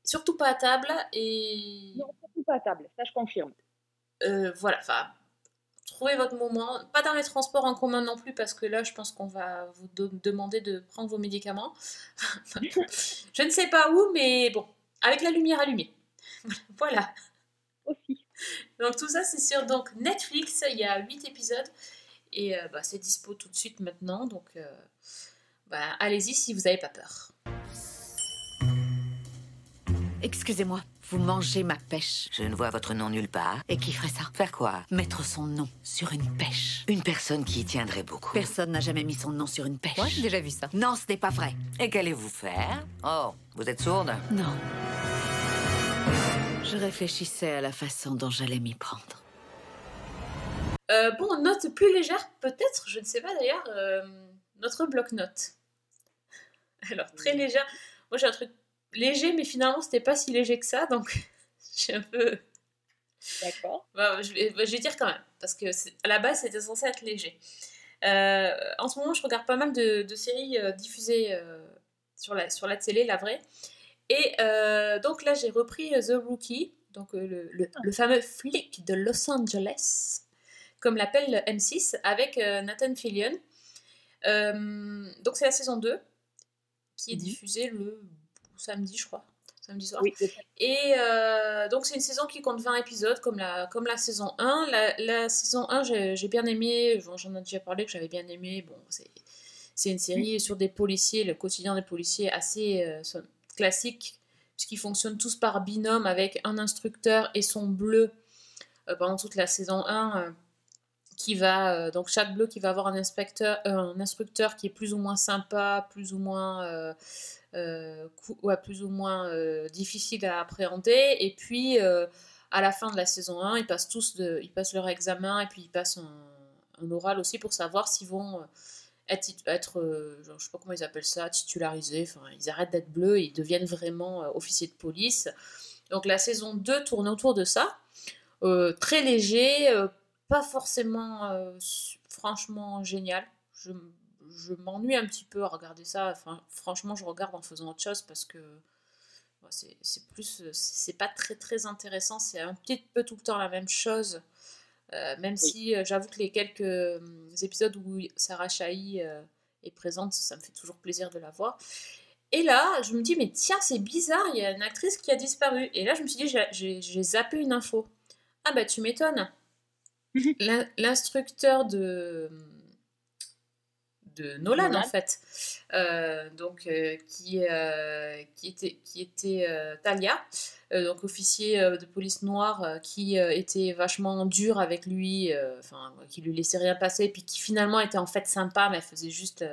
[SPEAKER 1] Surtout pas à table. Et
[SPEAKER 2] Non, surtout pas à table. Ça, je confirme.
[SPEAKER 1] euh, voilà, enfin, trouvez votre moment. Pas dans les transports en commun non plus, parce que là, je pense qu'on va vous demander de prendre vos médicaments. je ne sais pas où, mais bon, avec la lumière allumée. voilà.
[SPEAKER 2] Aussi.
[SPEAKER 1] Donc tout ça, c'est sur donc, Netflix. Il y a 8 épisodes. Et euh, bah, c'est dispo tout de suite maintenant. Donc, euh, bah, allez-y si vous n'avez pas peur.
[SPEAKER 4] Excusez-moi, vous mangez ma pêche.
[SPEAKER 6] Je ne vois votre nom nulle part.
[SPEAKER 4] Et qui ferait ça?
[SPEAKER 6] Faire quoi?
[SPEAKER 4] Mettre son nom sur une pêche.
[SPEAKER 6] Une personne qui y tiendrait beaucoup.
[SPEAKER 4] Personne n'a jamais mis son nom sur une pêche.
[SPEAKER 7] Moi, j'ai déjà vu ça.
[SPEAKER 4] Non, ce n'est pas vrai.
[SPEAKER 6] Et qu'allez-vous faire? Oh, vous êtes sourde?
[SPEAKER 4] Non. Je réfléchissais à la façon dont j'allais m'y prendre.
[SPEAKER 1] Euh, bon, note plus légère, peut-être, je ne sais pas d'ailleurs, euh, notre bloc-notes. Alors, très légère. Moi, j'ai un truc léger, mais finalement, c'était pas si léger que ça, donc j'ai un peu.
[SPEAKER 2] D'accord.
[SPEAKER 1] Bah, je, vais, bah, je vais dire quand même, parce que à la base, c'était censé être léger. Euh, en ce moment, je regarde pas mal de, de séries euh, diffusées euh, sur, la, sur la télé, la vraie. Et donc là, j'ai repris The Rookie, donc le, le- le fameux flic de Los Angeles, comme l'appelle M6, avec Nathan Fillion. Donc c'est la saison 2, qui est
[SPEAKER 2] Mhm.
[SPEAKER 1] diffusée le samedi, je crois. Samedi soir.
[SPEAKER 2] Oui.
[SPEAKER 1] Et euh, donc c'est une saison qui compte 20 épisodes comme la, comme la saison 1. La, la saison 1, j'ai bien aimé, Bon, j'en ai déjà parlé que j'avais bien aimé. Bon, c'est c'est une série sur des policiers, le quotidien des policiers assez euh, classique, puisqu'ils fonctionnent tous par binôme avec un instructeur et son bleu euh, pendant toute la saison 1. euh, qui va, euh, donc chaque bleu qui va avoir un, inspecteur, euh, un instructeur qui est plus ou moins sympa, plus ou moins ouais, plus ou moins euh, difficile à appréhender. Et puis, euh, à la fin de la saison 1, ils passent tous ils passent leur examen et puis ils passent un, oral aussi pour savoir s'ils vont euh, être, être euh, je sais pas comment ils appellent ça, titularisés. Ils arrêtent d'être bleus et ils deviennent vraiment euh, officiers de police. Donc la saison 2 tourne autour de ça. Euh, très léger, euh, pas forcément euh, franchement génial. Je m'ennuie un petit peu à regarder ça. Enfin, franchement, je regarde en faisant autre chose parce que c'est plus, c'est pas très très intéressant. C'est un petit peu tout le temps la même chose. Euh, même si euh, j'avoue que les quelques euh, épisodes où Sarah Chahi euh, est présente, ça me fait toujours plaisir de la voir. Et là, je me dis, mais tiens, c'est bizarre, il y a une actrice qui a disparu. Et là, je me suis dit, j'ai- zappé une info. Ah bah, tu m'étonnes. L'in- L'instructeur de, de Nolan,
[SPEAKER 2] Nolan.
[SPEAKER 1] en fait, euh, donc, euh, qui, euh, qui était, qui était Talia, donc officier de police noire, qui était vachement dur avec lui, enfin, qui lui laissait rien passer, puis qui finalement était en fait sympa, mais elle faisait juste.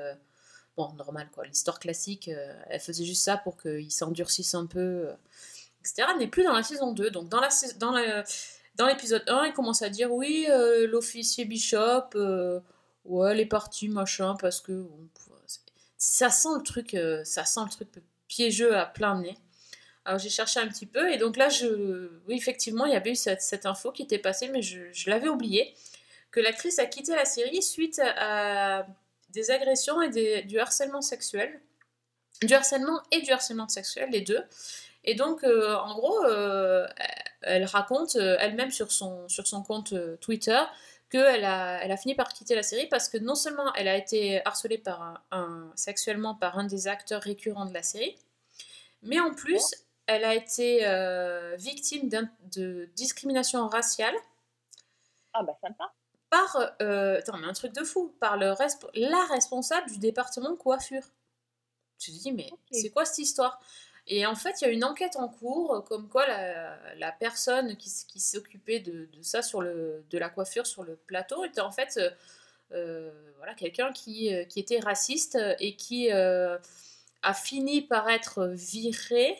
[SPEAKER 1] bon, normal quoi, l'histoire classique, elle faisait juste ça pour qu'il s'endurcisse un peu, etc. N'est plus dans la saison 2. Donc dans la dans la- dans l'épisode 1, il commence à dire oui, euh, l'officier Bishop, euh, ouais, elle est partie, machin, parce que ça sent le truc, euh, ça sent le truc piégeux à plein nez. Alors j'ai cherché un petit peu et donc là, je, oui, effectivement, il y avait eu cette, info qui était passée, mais je, l'avais oublié, que l'actrice a quitté la série suite à des agressions et du harcèlement sexuel. Du harcèlement et du harcèlement sexuel, les deux. Et donc, euh, en gros, euh, elle raconte elle-même sur son, compte Twitter qu'elle a, elle a fini par quitter la série parce que non seulement elle a été harcelée par un, un- sexuellement par un des acteurs récurrents de la série, mais en plus, elle a été euh, victime de discrimination raciale
[SPEAKER 2] Ah bah sympa.
[SPEAKER 1] par, euh, attends, mais un truc de fou, par le resp- la responsable du département coiffure. Tu te dis, mais c'est quoi cette histoire? Et en fait, il y a une enquête en cours, euh, comme quoi la, la personne qui, s'occupait de, de ça, sur le, de la coiffure sur le plateau, était en fait euh, euh, voilà, quelqu'un qui, qui était raciste et qui euh, a fini par être viré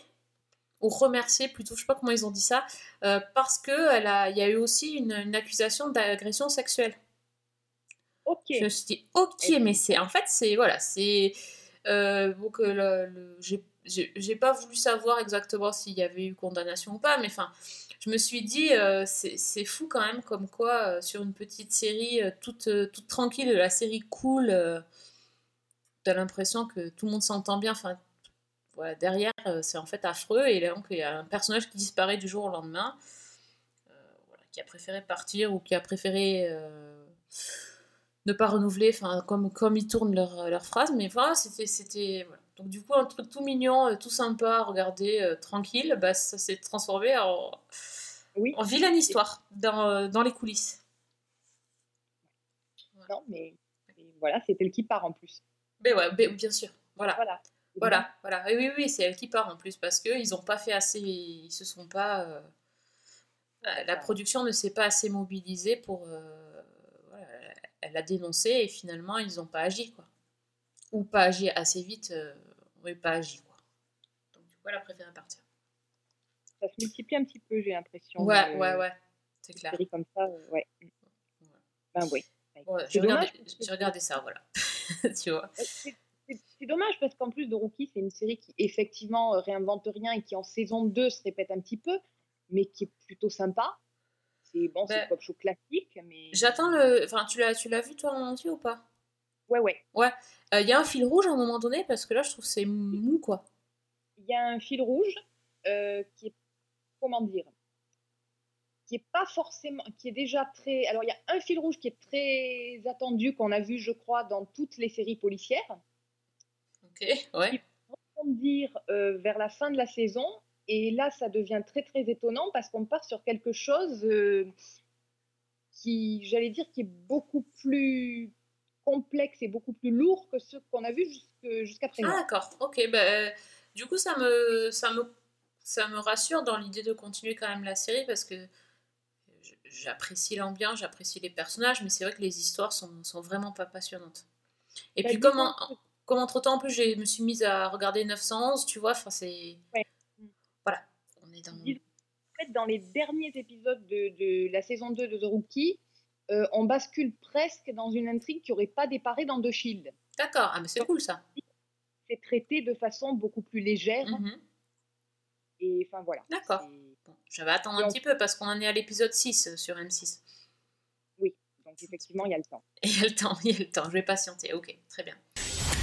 [SPEAKER 1] ou remercié plutôt, je sais pas comment ils ont dit ça, euh, parce que elle a- il y a eu aussi une, une accusation d'agression sexuelle.
[SPEAKER 2] Ok.
[SPEAKER 1] Je me suis dit, ok, mais c'est en fait, c'est voilà, c'est euh, donc le, le- j'ai- j'ai pas voulu savoir exactement s'il y avait eu condamnation ou pas, mais enfin, je me suis dit, euh, c'est fou quand même, comme quoi euh, sur une petite série euh, toute, toute tranquille, la série cool, t'as l'impression que tout le monde s'entend bien, enfin. Voilà, derrière, c'est en fait affreux, et donc il y a un personnage qui disparaît du jour au lendemain, voilà, qui a préféré partir ou qui a préféré ne pas renouveler, enfin comme, comme ils tournent leurs leur phrases, mais voilà, c'était. Donc du coup, un truc tout mignon, euh, tout sympa à regarder, euh, tranquille, bah, ça s'est transformé en,
[SPEAKER 2] Oui.
[SPEAKER 1] en vilaine histoire dans, euh, dans les coulisses.
[SPEAKER 2] Non, mais mais voilà, c'était le qui part en plus.
[SPEAKER 1] Mais ouais, mais bien sûr. Voilà.
[SPEAKER 2] Voilà.
[SPEAKER 1] Voilà, voilà. Oui, oui, oui, c'est elle qui part en plus parce qu'ils n'ont pas fait assez. Ils se sont pas. euh, la production ne s'est pas assez mobilisée pour. euh, voilà, elle a dénoncé et finalement ils n'ont pas agi quoi. Ou pas agi assez vite. euh, oui, pas agi quoi. Donc du coup, elle a préféré partir.
[SPEAKER 2] Ça se multiplie un petit peu, j'ai l'impression.
[SPEAKER 1] Ouais, ouais, ouais. C'est clair.
[SPEAKER 2] comme ça, euh, ouais. Ben oui.
[SPEAKER 1] Ouais,
[SPEAKER 2] C'est
[SPEAKER 1] j'ai regardé,
[SPEAKER 2] que
[SPEAKER 1] ça, voilà. tu vois.
[SPEAKER 2] Euh, C'est c'est- c'est dommage parce qu'en plus de Rookie, c'est une série qui effectivement euh, réinvente rien et qui en saison 2 se répète un petit peu, mais qui est plutôt sympa. C'est bon, c'est
[SPEAKER 1] Ben,
[SPEAKER 2] le pop show classique, mais
[SPEAKER 1] J'attends le. Enfin, tu l'as, tu l'as vu toi en entier ou pas?
[SPEAKER 2] Ouais, ouais.
[SPEAKER 1] Il y a un fil rouge à un moment donné parce que là je trouve que c'est mou quoi.
[SPEAKER 2] Il y a un fil rouge euh, qui est, comment dire, qui est pas forcément, qui est déjà très. Alors il y a un fil rouge qui est très attendu qu'on a vu, je crois, dans toutes les séries policières.
[SPEAKER 1] Ok, ouais.
[SPEAKER 2] dire euh, vers la fin de la saison. Et là, ça devient très très étonnant parce qu'on part sur quelque chose euh, qui, j'allais dire, qui est beaucoup plus complexe et beaucoup plus lourd que ce qu'on a vu jusque- jusqu'à présent.
[SPEAKER 1] Ah d'accord, ok. Bah, euh, du coup ça me, ça, me, ça me rassure dans l'idée de continuer quand même la série parce que j'apprécie l'ambiance, j'apprécie les personnages, mais c'est vrai que les histoires sont, sont vraiment pas passionnantes. Et
[SPEAKER 2] Bah,
[SPEAKER 1] puis comme, en-
[SPEAKER 2] que-
[SPEAKER 1] comme entre temps en plus je me suis mise à regarder 911, tu vois, enfin c'est...
[SPEAKER 2] Ouais.
[SPEAKER 1] Voilà, on est dans...
[SPEAKER 2] En fait, dans les derniers épisodes de, de la saison 2 de The Rookie, euh, on bascule presque dans une intrigue qui n'aurait pas déparé dans The Shield.
[SPEAKER 1] D'accord, ah mais c'est cool ça.
[SPEAKER 2] C'est traité de façon beaucoup plus légère.
[SPEAKER 1] Mhm.
[SPEAKER 2] Et enfin voilà.
[SPEAKER 1] D'accord. Bon, je vais attendre un
[SPEAKER 2] Donc-
[SPEAKER 1] petit peu parce qu'on en est à l'épisode 6 euh, sur M6.
[SPEAKER 2] Donc effectivement, il y a le temps.
[SPEAKER 1] Et il y a le temps, il y a le temps, je vais patienter. Ok, très bien.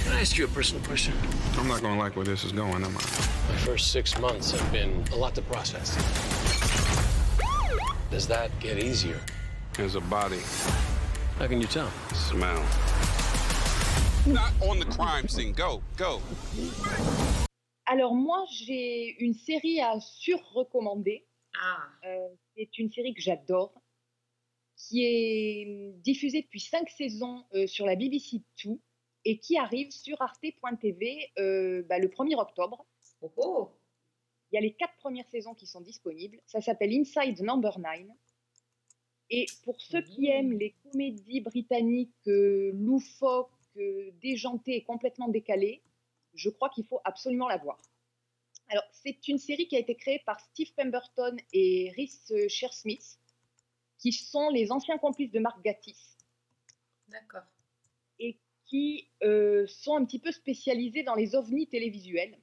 [SPEAKER 7] Can I ask you a personal question?
[SPEAKER 8] I'm not gonna like where this is going, am I?
[SPEAKER 7] My first six months have been a lot to process. Does that get easier?
[SPEAKER 8] There's a body
[SPEAKER 7] How can you tell?
[SPEAKER 8] smell. Not on the crime scene. Go, go.
[SPEAKER 2] Alors moi, j'ai une série à sur-recommander.
[SPEAKER 1] Ah,
[SPEAKER 2] Euh, c'est une série que j'adore, qui est diffusée depuis cinq saisons euh, sur la BBC Two et qui arrive sur arte.tv euh, bah, le 1er octobre.
[SPEAKER 1] oh oh
[SPEAKER 2] Il y a les quatre premières saisons qui sont disponibles. Ça s'appelle Inside Number 9. Et pour ceux qui aiment les comédies britanniques euh, loufoques, euh, déjantées et complètement décalées, je crois qu'il faut absolument la voir. Alors, c'est une série qui a été créée par Steve Pemberton et Rhys euh, Shearsmith, qui sont les anciens complices de Mark Gatiss
[SPEAKER 1] D'accord.
[SPEAKER 2] et qui euh, sont un petit peu spécialisés dans les ovnis télévisuels.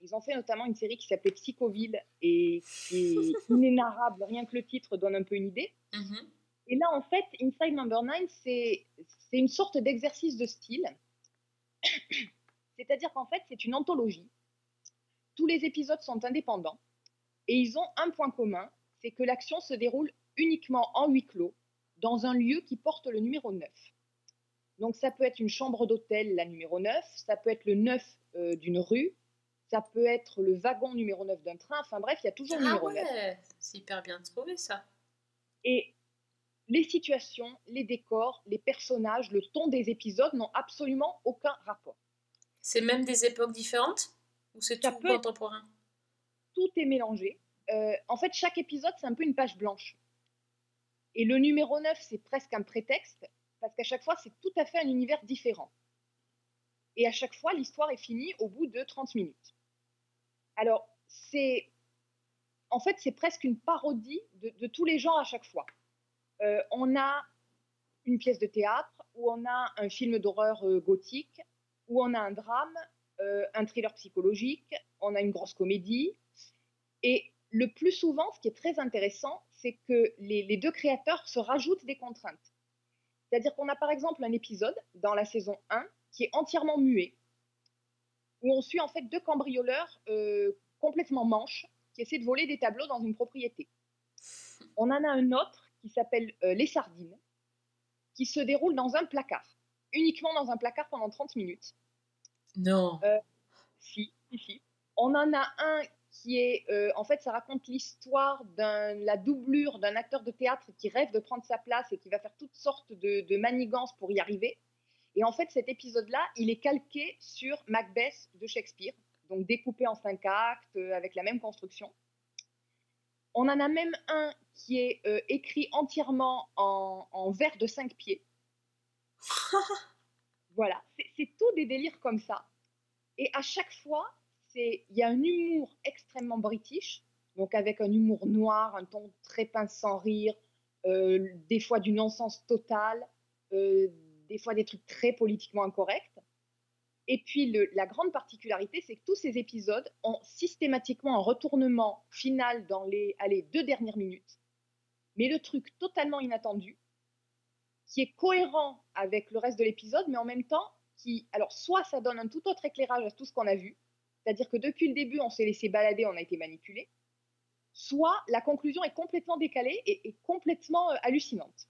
[SPEAKER 2] Ils ont fait notamment une série qui s'appelait Psychoville et qui est inénarrable, rien que le titre donne un peu une idée.
[SPEAKER 1] Mhm.
[SPEAKER 2] Et là, en fait, Inside Number 9, c'est une sorte d'exercice de style. C'est-à-dire qu'en fait, c'est une anthologie. Tous les épisodes sont indépendants et ils ont un point commun, c'est que l'action se déroule uniquement en huis clos, dans un lieu qui porte le numéro 9. Donc ça peut être une chambre d'hôtel, la numéro 9, ça peut être le 9 euh, d'une rue, ça peut être le wagon numéro 9 d'un train, enfin bref, il y a toujours le
[SPEAKER 1] Ah
[SPEAKER 2] numéro 9.
[SPEAKER 1] ouais, c'est hyper bien trouvé ça.
[SPEAKER 2] Et les situations, les décors, les personnages, le ton des épisodes n'ont absolument aucun rapport.
[SPEAKER 1] C'est même des époques différentes Ou c'est tout contemporain?
[SPEAKER 2] Tout est mélangé. Euh, en fait, chaque épisode, c'est un peu une page blanche. Et le numéro 9, c'est presque un prétexte, parce qu'à chaque fois, c'est tout à fait un univers différent. Et à chaque fois, l'histoire est finie au bout de 30 minutes. Alors, c'est. En fait, c'est presque une parodie de, tous les genres à chaque fois. Euh, on a une pièce de théâtre, ou on a un film d'horreur euh, gothique, ou on a un drame, euh, un thriller psychologique, on a une grosse comédie. Et le plus souvent, ce qui est très intéressant, c'est que les, les deux créateurs se rajoutent des contraintes. C'est-à-dire qu'on a par exemple un épisode dans la saison 1 qui est entièrement muet, où on suit en fait deux cambrioleurs complètement manches qui essaient de voler des tableaux dans une propriété. On en a un autre qui s'appelle euh, Les Sardines, qui se déroule dans un placard, uniquement dans un placard pendant 30 minutes.
[SPEAKER 1] Non.
[SPEAKER 2] Si, si, si. On en a un qui est, euh, en fait, ça raconte l'histoire de la doublure d'un acteur de théâtre qui rêve de prendre sa place et qui va faire toutes sortes de, de manigances pour y arriver. Et en fait, cet épisode-là, il est calqué sur Macbeth de Shakespeare, donc découpé en cinq actes, euh, avec la même construction. On en a même un qui est euh, écrit entièrement en, en vers de cinq pieds. voilà, c'est- tout des délires comme ça. Et à chaque fois, c'est il y a un humour extrêmement british, donc avec un humour noir, un ton très pince sans rire, euh, des fois du non-sens total, euh, des fois des trucs très politiquement incorrects. Et puis la grande particularité, c'est que tous ces épisodes ont systématiquement un retournement final dans les deux dernières minutes, mais le truc totalement inattendu, qui est cohérent avec le reste de l'épisode, mais en même temps qui, alors soit ça donne un tout autre éclairage à tout ce qu'on a vu, c'est-à-dire que depuis le début, on s'est laissé balader, on a été manipulé, soit la conclusion est complètement décalée et, et complètement euh, hallucinante.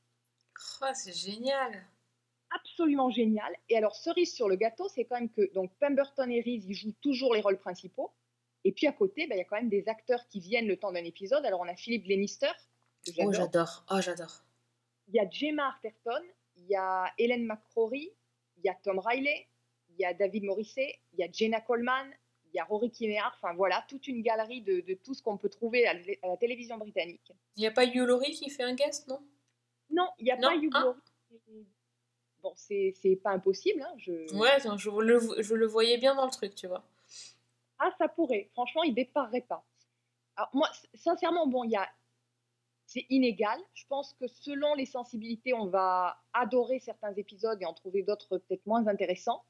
[SPEAKER 1] Oh, c'est génial.
[SPEAKER 2] Absolument génial. Et alors, cerise sur le gâteau, c'est quand même que donc Pemberton et Reese, ils jouent toujours les rôles principaux. Et puis à côté, ben, il y a quand même des acteurs qui viennent le temps d'un épisode. Alors, on a Philippe Glenister, que
[SPEAKER 1] Oh,
[SPEAKER 2] j'adore.
[SPEAKER 1] Oh, j'adore.
[SPEAKER 2] Il y a Gemma Arterton, il y a Hélène McCrory, il y a Tom Riley, il y a David Morrissey, il y a Jenna Coleman, il y a Rory Kinnear. Enfin voilà, toute une galerie de, de tout ce qu'on peut trouver à, la télévision britannique.
[SPEAKER 1] Il n'y a pas Hugh Laurie qui fait un guest, non?
[SPEAKER 2] Non, il n'y a
[SPEAKER 1] Non,
[SPEAKER 2] pas Hugh. Laurie. Bon, c'est pas impossible. hein, je...
[SPEAKER 1] Ouais, je le, je le voyais bien dans le truc, tu vois.
[SPEAKER 2] Ah, ça pourrait. Franchement, il déparerait pas. Alors, moi, sincèrement, bon, il y a. C'est inégal. Je pense que selon les sensibilités, on va adorer certains épisodes et en trouver d'autres peut-être moins intéressants.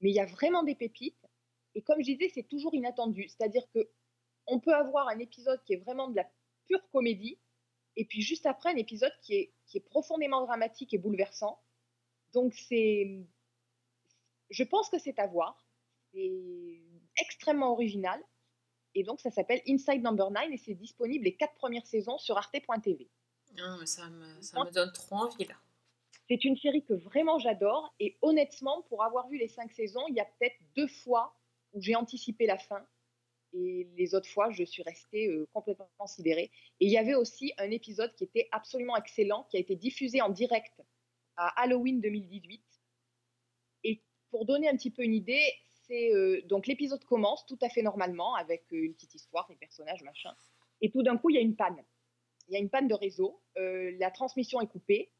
[SPEAKER 2] Mais il y a vraiment des pépites. Et comme je disais, c'est toujours inattendu. C'est-à-dire que on peut avoir un épisode qui est vraiment de la pure comédie, et puis juste après un épisode qui est, qui est profondément dramatique et bouleversant. Donc c'est, je pense que c'est à voir. C'est extrêmement original. Et donc ça s'appelle Inside Number 9 et c'est disponible les quatre premières saisons sur arte.tv.
[SPEAKER 1] Ah, mais ça me, ça me donne trop envie, là.
[SPEAKER 2] C'est une série que vraiment j'adore et honnêtement, pour avoir vu les cinq saisons, il y a peut-être deux fois où j'ai anticipé la fin et les autres fois, je suis restée euh, complètement sidérée. Et il y avait aussi un épisode qui était absolument excellent, qui a été diffusé en direct à Halloween 2018. Et pour donner un petit peu une idée, c'est euh, donc l'épisode commence tout à fait normalement avec euh, une petite histoire, des personnages, machin. Et tout d'un coup, il y a une panne. Il y a une panne de réseau, euh, la transmission est coupée.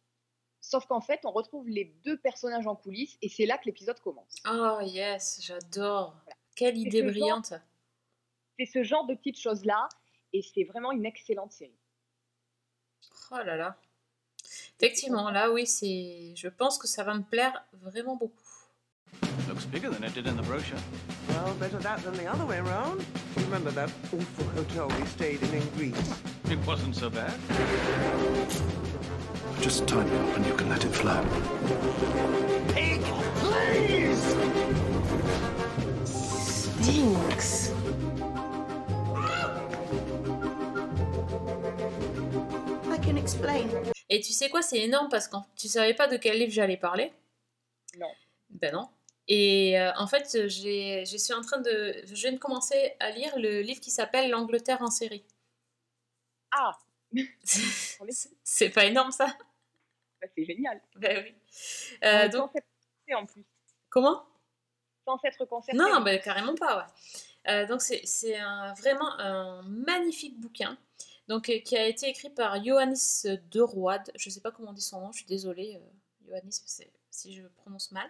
[SPEAKER 2] Sauf qu'en fait, on retrouve les deux personnages en coulisses et c'est là que l'épisode commence.
[SPEAKER 1] Oh, yes, j'adore. Quelle idée
[SPEAKER 2] ce
[SPEAKER 1] brillante.
[SPEAKER 2] C'est ce genre de petites choses-là et c'est vraiment une excellente série.
[SPEAKER 1] Oh là là. Effectivement, là, oui, c'est. Je pense que ça va me plaire vraiment beaucoup.
[SPEAKER 9] Looks bigger than it did in the brochure.
[SPEAKER 10] Well, better that than the other way round. Remember that awful hotel we stayed in in Greece?
[SPEAKER 9] It wasn't so bad.
[SPEAKER 11] Just time it up and you can let it flow.
[SPEAKER 10] Pig, please!
[SPEAKER 1] Stinks.
[SPEAKER 12] I can explain.
[SPEAKER 1] Et tu sais quoi, c'est énorme parce que tu savais pas de quel livre j'allais parler.
[SPEAKER 2] Non.
[SPEAKER 1] Ben non. Et euh, en fait, j'ai, je suis en train de, je viens de commencer à lire le livre qui s'appelle L'Angleterre en série.
[SPEAKER 2] Ah,
[SPEAKER 1] C'est pas énorme ça?
[SPEAKER 2] Bah, c'est génial.
[SPEAKER 1] Ben oui. Euh, donc
[SPEAKER 2] en plus.
[SPEAKER 1] comment?
[SPEAKER 2] Sans s'être concerté.
[SPEAKER 1] Non, ben carrément pas. Ouais. Euh, donc c'est, c'est un- vraiment un magnifique bouquin. Donc euh, qui a été écrit par Johannes de. Je sais pas comment on dit son nom. Je suis désolée, euh, c'est- si je prononce mal.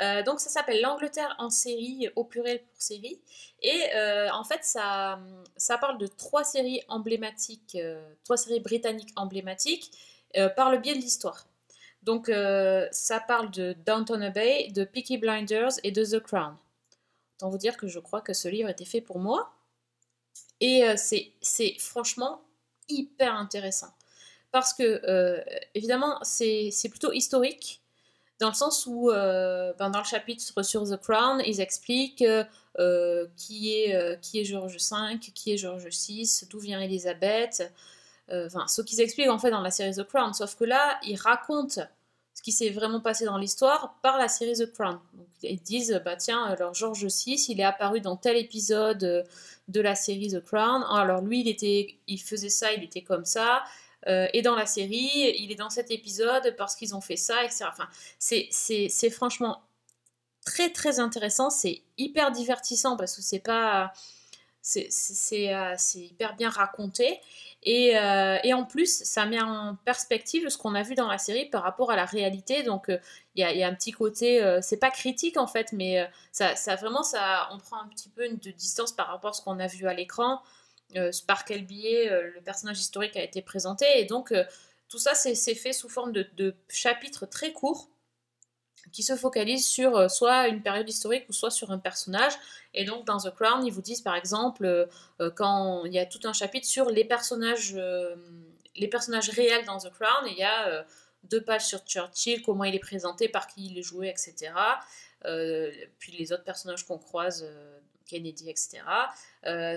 [SPEAKER 1] Euh, donc ça s'appelle L'Angleterre en série, au pluriel pour série. Et en fait, ça, ça parle de trois séries emblématiques, trois séries britanniques emblématiques par le biais de l'histoire. Donc ça parle de Downton Abbey, de Peaky Blinders et de The Crown. Autant vous dire que je crois que ce livre était fait pour moi. Et c'est franchement hyper intéressant. Parce que, euh, évidemment, c'est plutôt historique, dans le sens où, euh, ben, dans le chapitre sur The Crown, ils expliquent euh, qui, est, qui est George V, qui est George VI, d'où vient Elisabeth, enfin, ce qu'ils expliquent en fait dans la série The Crown. Sauf que là, ils racontent qui s'est vraiment passé dans l'histoire par la série The Crown. Ils disent, bah tiens, alors George VI, il est apparu dans tel épisode euh, de la série The Crown. Alors lui, il, était, il faisait ça, il était comme ça. euh, est dans la série, il est dans cet épisode parce qu'ils ont fait ça, etc. Enfin, c'est franchement très très intéressant, c'est hyper divertissant parce que c'est pas. C'est, euh, hyper bien raconté. Et, euh, et, en plus, ça met en perspective ce qu'on a vu dans la série par rapport à la réalité. Donc, euh, il y, a, y, a un petit côté, euh, c'est pas critique en fait, mais euh, ça, ça, vraiment, ça, on prend un petit peu de distance par rapport à ce qu'on a vu à l'écran. par quel biais le personnage historique a été présenté. Et donc, tout ça, c'est fait sous forme de chapitres très courts qui se focalisent sur euh, soit une période historique ou soit sur un personnage. Et donc dans The Crown, ils vous disent par exemple, euh, euh, quand il y a tout un chapitre sur les personnages, les personnages réels dans The Crown, et il y a deux pages sur Churchill, comment il est présenté, par qui il est joué, etc. puis les autres personnages qu'on croise, Kennedy, etc.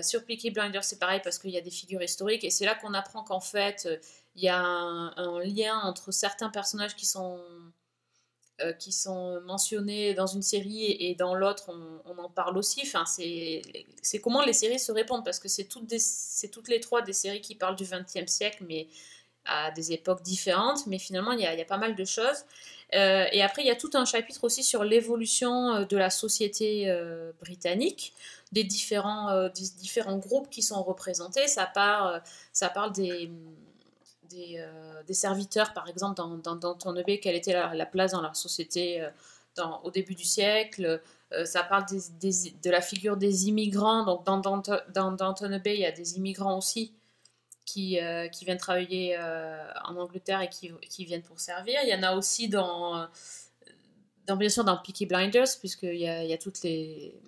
[SPEAKER 1] sur Peaky Blinders, c'est pareil parce qu'il y a des figures historiques, et c'est là qu'on apprend qu'en fait, il y a un, un, lien entre certains personnages qui sont euh, qui sont mentionnés dans une série et dans l'autre, on, en parle aussi. Enfin, c'est comment les séries se répondent, parce que c'est toutes, les trois des séries qui parlent du XXe siècle, mais à des époques différentes. Mais finalement, il y a, pas mal de choses. Euh, et après, il y a tout un chapitre aussi sur l'évolution euh, de la société britannique, des différents, groupes qui sont représentés. Ça parle des des, euh, des, serviteurs, par exemple, dans, dans, dans Bay, quelle était la, la, place dans leur société euh, au début du siècle. Euh, ça parle de la figure des immigrants. Donc, dans, dans, Downton Bay, il y a des immigrants aussi qui, qui viennent travailler en Angleterre et qui, qui, viennent pour servir. Il y en a aussi dans, bien sûr, dans Peaky Blinders, puisqu'il y a, il y a toutes les...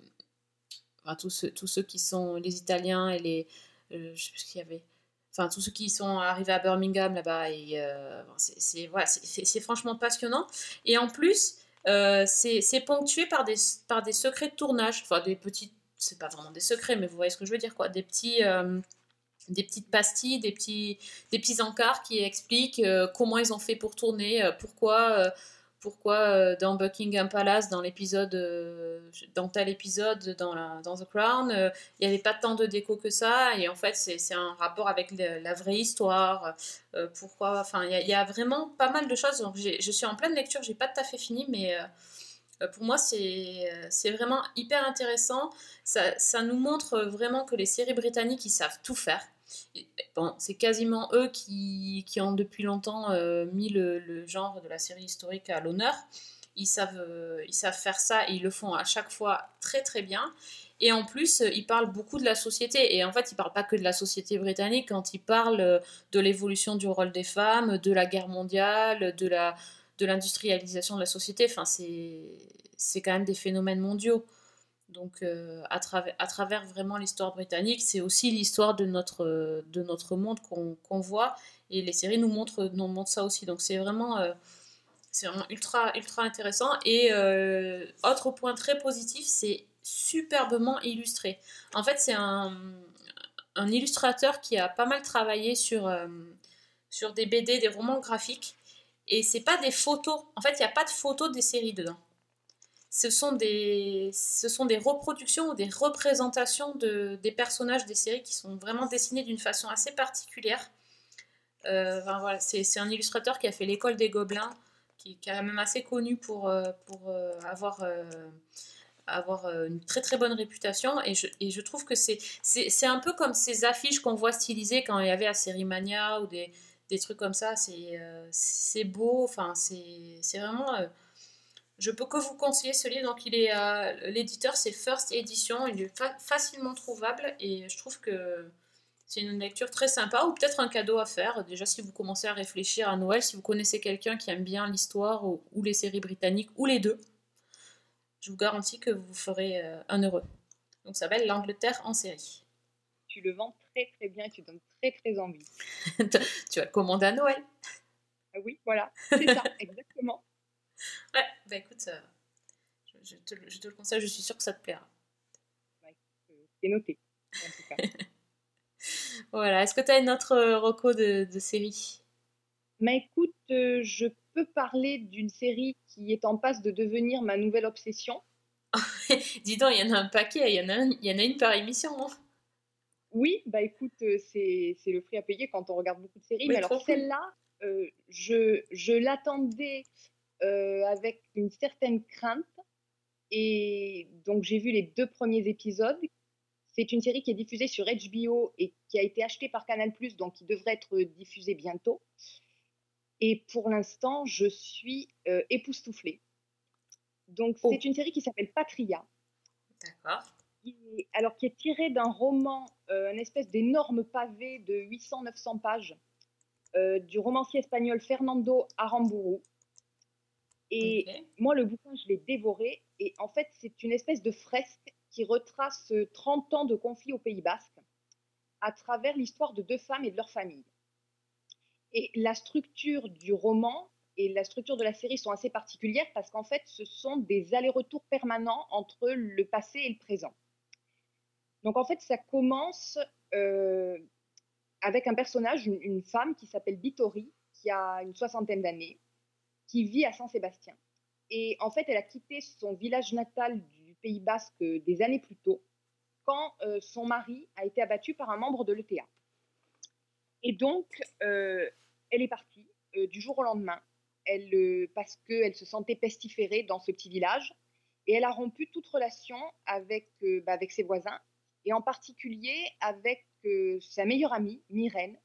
[SPEAKER 1] Tous, tous ceux qui sont les Italiens et les... je sais plus ce qu'il y avait enfin tous ceux qui sont arrivés à Birmingham là-bas et euh, c'est voilà, franchement passionnant. Et en plus euh, c'est ponctué par des par des secrets de tournage. Enfin des petits c'est pas vraiment des secrets mais vous voyez ce que je veux dire quoi. Des petits euh, des petites pastilles, des petits, des petits encarts qui expliquent comment ils ont fait pour tourner, pourquoi pourquoi euh, dans Buckingham Palace, dans l'épisode, euh, dans tel épisode, dans, la, dans The Crown, euh, il n'y avait pas tant de déco que ça, et en fait c'est un rapport avec la vraie histoire, pourquoi, enfin il y, a vraiment pas mal de choses, je suis en pleine lecture, j'ai pas tout à fait fini, mais pour moi c'est vraiment hyper intéressant, ça, ça nous montre vraiment que les séries britanniques ils savent tout faire, Bon, c'est quasiment eux qui, qui, ont depuis longtemps euh, mis le, genre de la série historique à l'honneur. Ils savent, euh, ils savent faire ça et ils le font à chaque fois très très bien. Et en plus, ils parlent beaucoup de la société. Et en fait, ils parlent pas que de la société britannique quand ils parlent de l'évolution du rôle des femmes, de la guerre mondiale, de la de l'industrialisation de la société. Enfin, c'est quand même des phénomènes mondiaux. Donc, euh, à, travers, vraiment l'histoire britannique, c'est aussi l'histoire de notre, de notre monde qu'on qu voit. Et les séries nous montrent, ça aussi. Donc, c'est vraiment, euh, vraiment ultra, ultra intéressant. Et euh, autre point très positif, c'est superbement illustré. En fait, c'est un, un, illustrateur qui a pas mal travaillé sur, euh, sur des BD, des romans graphiques. Et c'est pas des photos. En fait, il n'y a pas de photos des séries dedans ce sont des, ce sont des reproductions ou des représentations de, des personnages des séries qui sont vraiment dessinés d'une façon assez particulière. Euh, voilà, c'est un illustrateur qui a fait l'école des Gobelins, qui, est quand même assez connu pour, euh, pour euh, avoir, euh, avoir une très très bonne réputation. Et je, et je trouve que c'est un peu comme ces affiches qu'on voit stylisées quand il y avait à Série Mania ou des, des trucs comme ça. C'est beau, enfin, c'est vraiment je peux que vous conseiller ce livre. Donc, il est euh, l'éditeur, c'est First Edition. Il est fa facilement trouvable et je trouve que c'est une lecture très sympa ou peut-être un cadeau à faire. Déjà, si vous commencez à réfléchir à Noël, si vous connaissez quelqu'un qui aime bien l'histoire ou, ou, les séries britanniques ou les deux, je vous garantis que vous ferez euh, un heureux. Donc, ça s'appelle L'Angleterre en série.
[SPEAKER 2] Tu le vends très très bien, tu donnes très très envie.
[SPEAKER 1] tu vas le commander à Noël.
[SPEAKER 2] Ah oui, voilà, c'est ça, exactement.
[SPEAKER 1] Ouais, bah écoute, euh, je, te, je, te, le conseille, je suis sûre que ça te plaira.
[SPEAKER 2] Ouais, c'est noté, en tout cas.
[SPEAKER 1] voilà, est-ce que tu as une autre euh, reco de, de série?
[SPEAKER 2] Mais écoute, euh, je peux parler d'une série qui est en passe de devenir ma nouvelle obsession.
[SPEAKER 1] Dis donc, il y en a un paquet, il y en a, un, y en a une par émission. Hein
[SPEAKER 2] Oui, bah écoute, c'est le prix à payer quand on regarde beaucoup de séries.
[SPEAKER 1] Oui,
[SPEAKER 2] mais alors celle-là, euh, je, je l'attendais euh, avec une certaine crainte. Et donc j'ai vu les deux premiers épisodes. C'est une série qui est diffusée sur HBO et qui a été achetée par Canal+, donc qui devrait être diffusée bientôt. Et pour l'instant, je suis euh, époustouflée. Donc
[SPEAKER 1] Oh.
[SPEAKER 2] c'est une série qui s'appelle Patria
[SPEAKER 1] D'accord.
[SPEAKER 2] alors qui est tiré d'un roman, euh, une espèce d'énorme pavé de 800-900 pages euh, du romancier espagnol Fernando Aramburu. Et moi, le bouquin, je l'ai dévoré. Et en fait, c'est une espèce de fresque qui retrace euh, 30 ans de conflit au Pays Basque à travers l'histoire de deux femmes et de leur famille. Et la structure du roman et la structure de la série sont assez particulières parce qu'en fait, ce sont des allers-retours permanents entre le passé et le présent. Donc en fait, ça commence euh, avec un personnage, une, une femme qui s'appelle Bittori, qui a une soixantaine d'années, qui vit à Saint-Sébastien. Et en fait, elle a quitté son village natal du Pays Basque des années plus tôt, quand euh, son mari a été abattu par un membre de l'ETA. Et donc, euh, elle est partie euh, du jour au lendemain, elle, euh, parce qu'elle se sentait pestiférée dans ce petit village, et elle a rompu toute relation avec, euh, bah, avec ses voisins, et en particulier avec euh, sa meilleure amie, Myrène.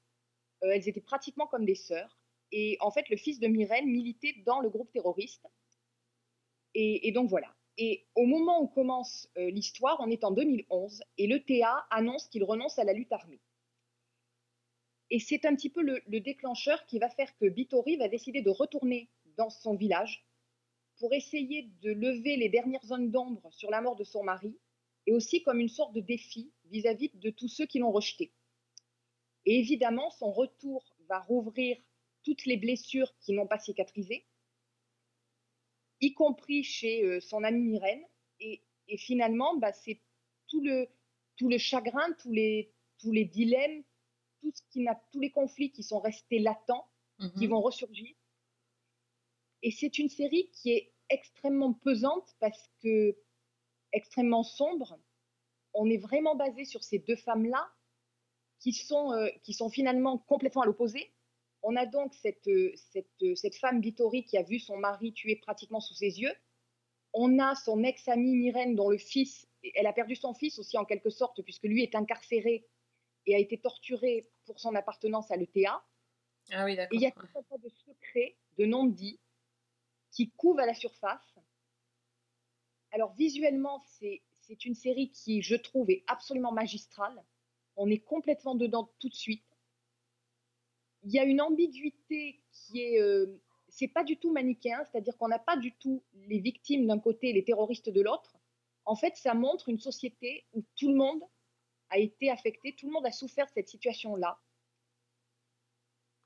[SPEAKER 2] Euh, elles étaient pratiquement comme des sœurs. Et en fait, le fils de Myrène militait dans le groupe terroriste. Et, donc voilà. Et au moment où commence euh, l'histoire, on est en 2011, et l'ETA annonce qu'il renonce à la lutte armée. Et c'est un petit peu le, le déclencheur qui va faire que Bittori va décider de retourner dans son village pour essayer de lever les dernières zones d'ombre sur la mort de son mari, et aussi comme une sorte de défi vis-à-vis de tous ceux qui l'ont rejeté. Et évidemment, son retour va rouvrir toutes les blessures qui n'ont pas cicatrisé, y compris chez euh, son amie Myrène. Et, et finalement, bah, c'est tout le, tout le chagrin, tous les, tous les dilemmes, tout ce qui tous les conflits qui sont restés latents, qui
[SPEAKER 1] Mhm.
[SPEAKER 2] vont ressurgir. Et c'est une série qui est extrêmement pesante parce que extrêmement sombre. On est vraiment basé sur ces deux femmes-là qui sont, euh, qui sont finalement complètement à l'opposé. On a donc cette, euh, cette, euh, cette femme Bittori qui a vu son mari tué pratiquement sous ses yeux. On a son ex-amie Myrène dont le fils, elle a perdu son fils aussi en quelque sorte puisque lui est incarcéré et a été torturé pour son appartenance à l'ETA.
[SPEAKER 1] Ah oui, d'accord.
[SPEAKER 2] il y a tout un tas de secrets, de non-dits, qui couvent à la surface. Alors visuellement, c'est une série qui, je trouve, est absolument magistrale. On est complètement dedans tout de suite. Il y a une ambiguïté qui est, euh, c'est pas du tout manichéen, c'est-à-dire qu'on n'a pas du tout les victimes d'un côté et les terroristes de l'autre. En fait, ça montre une société où tout le monde a été affecté, tout le monde a souffert de cette situation-là.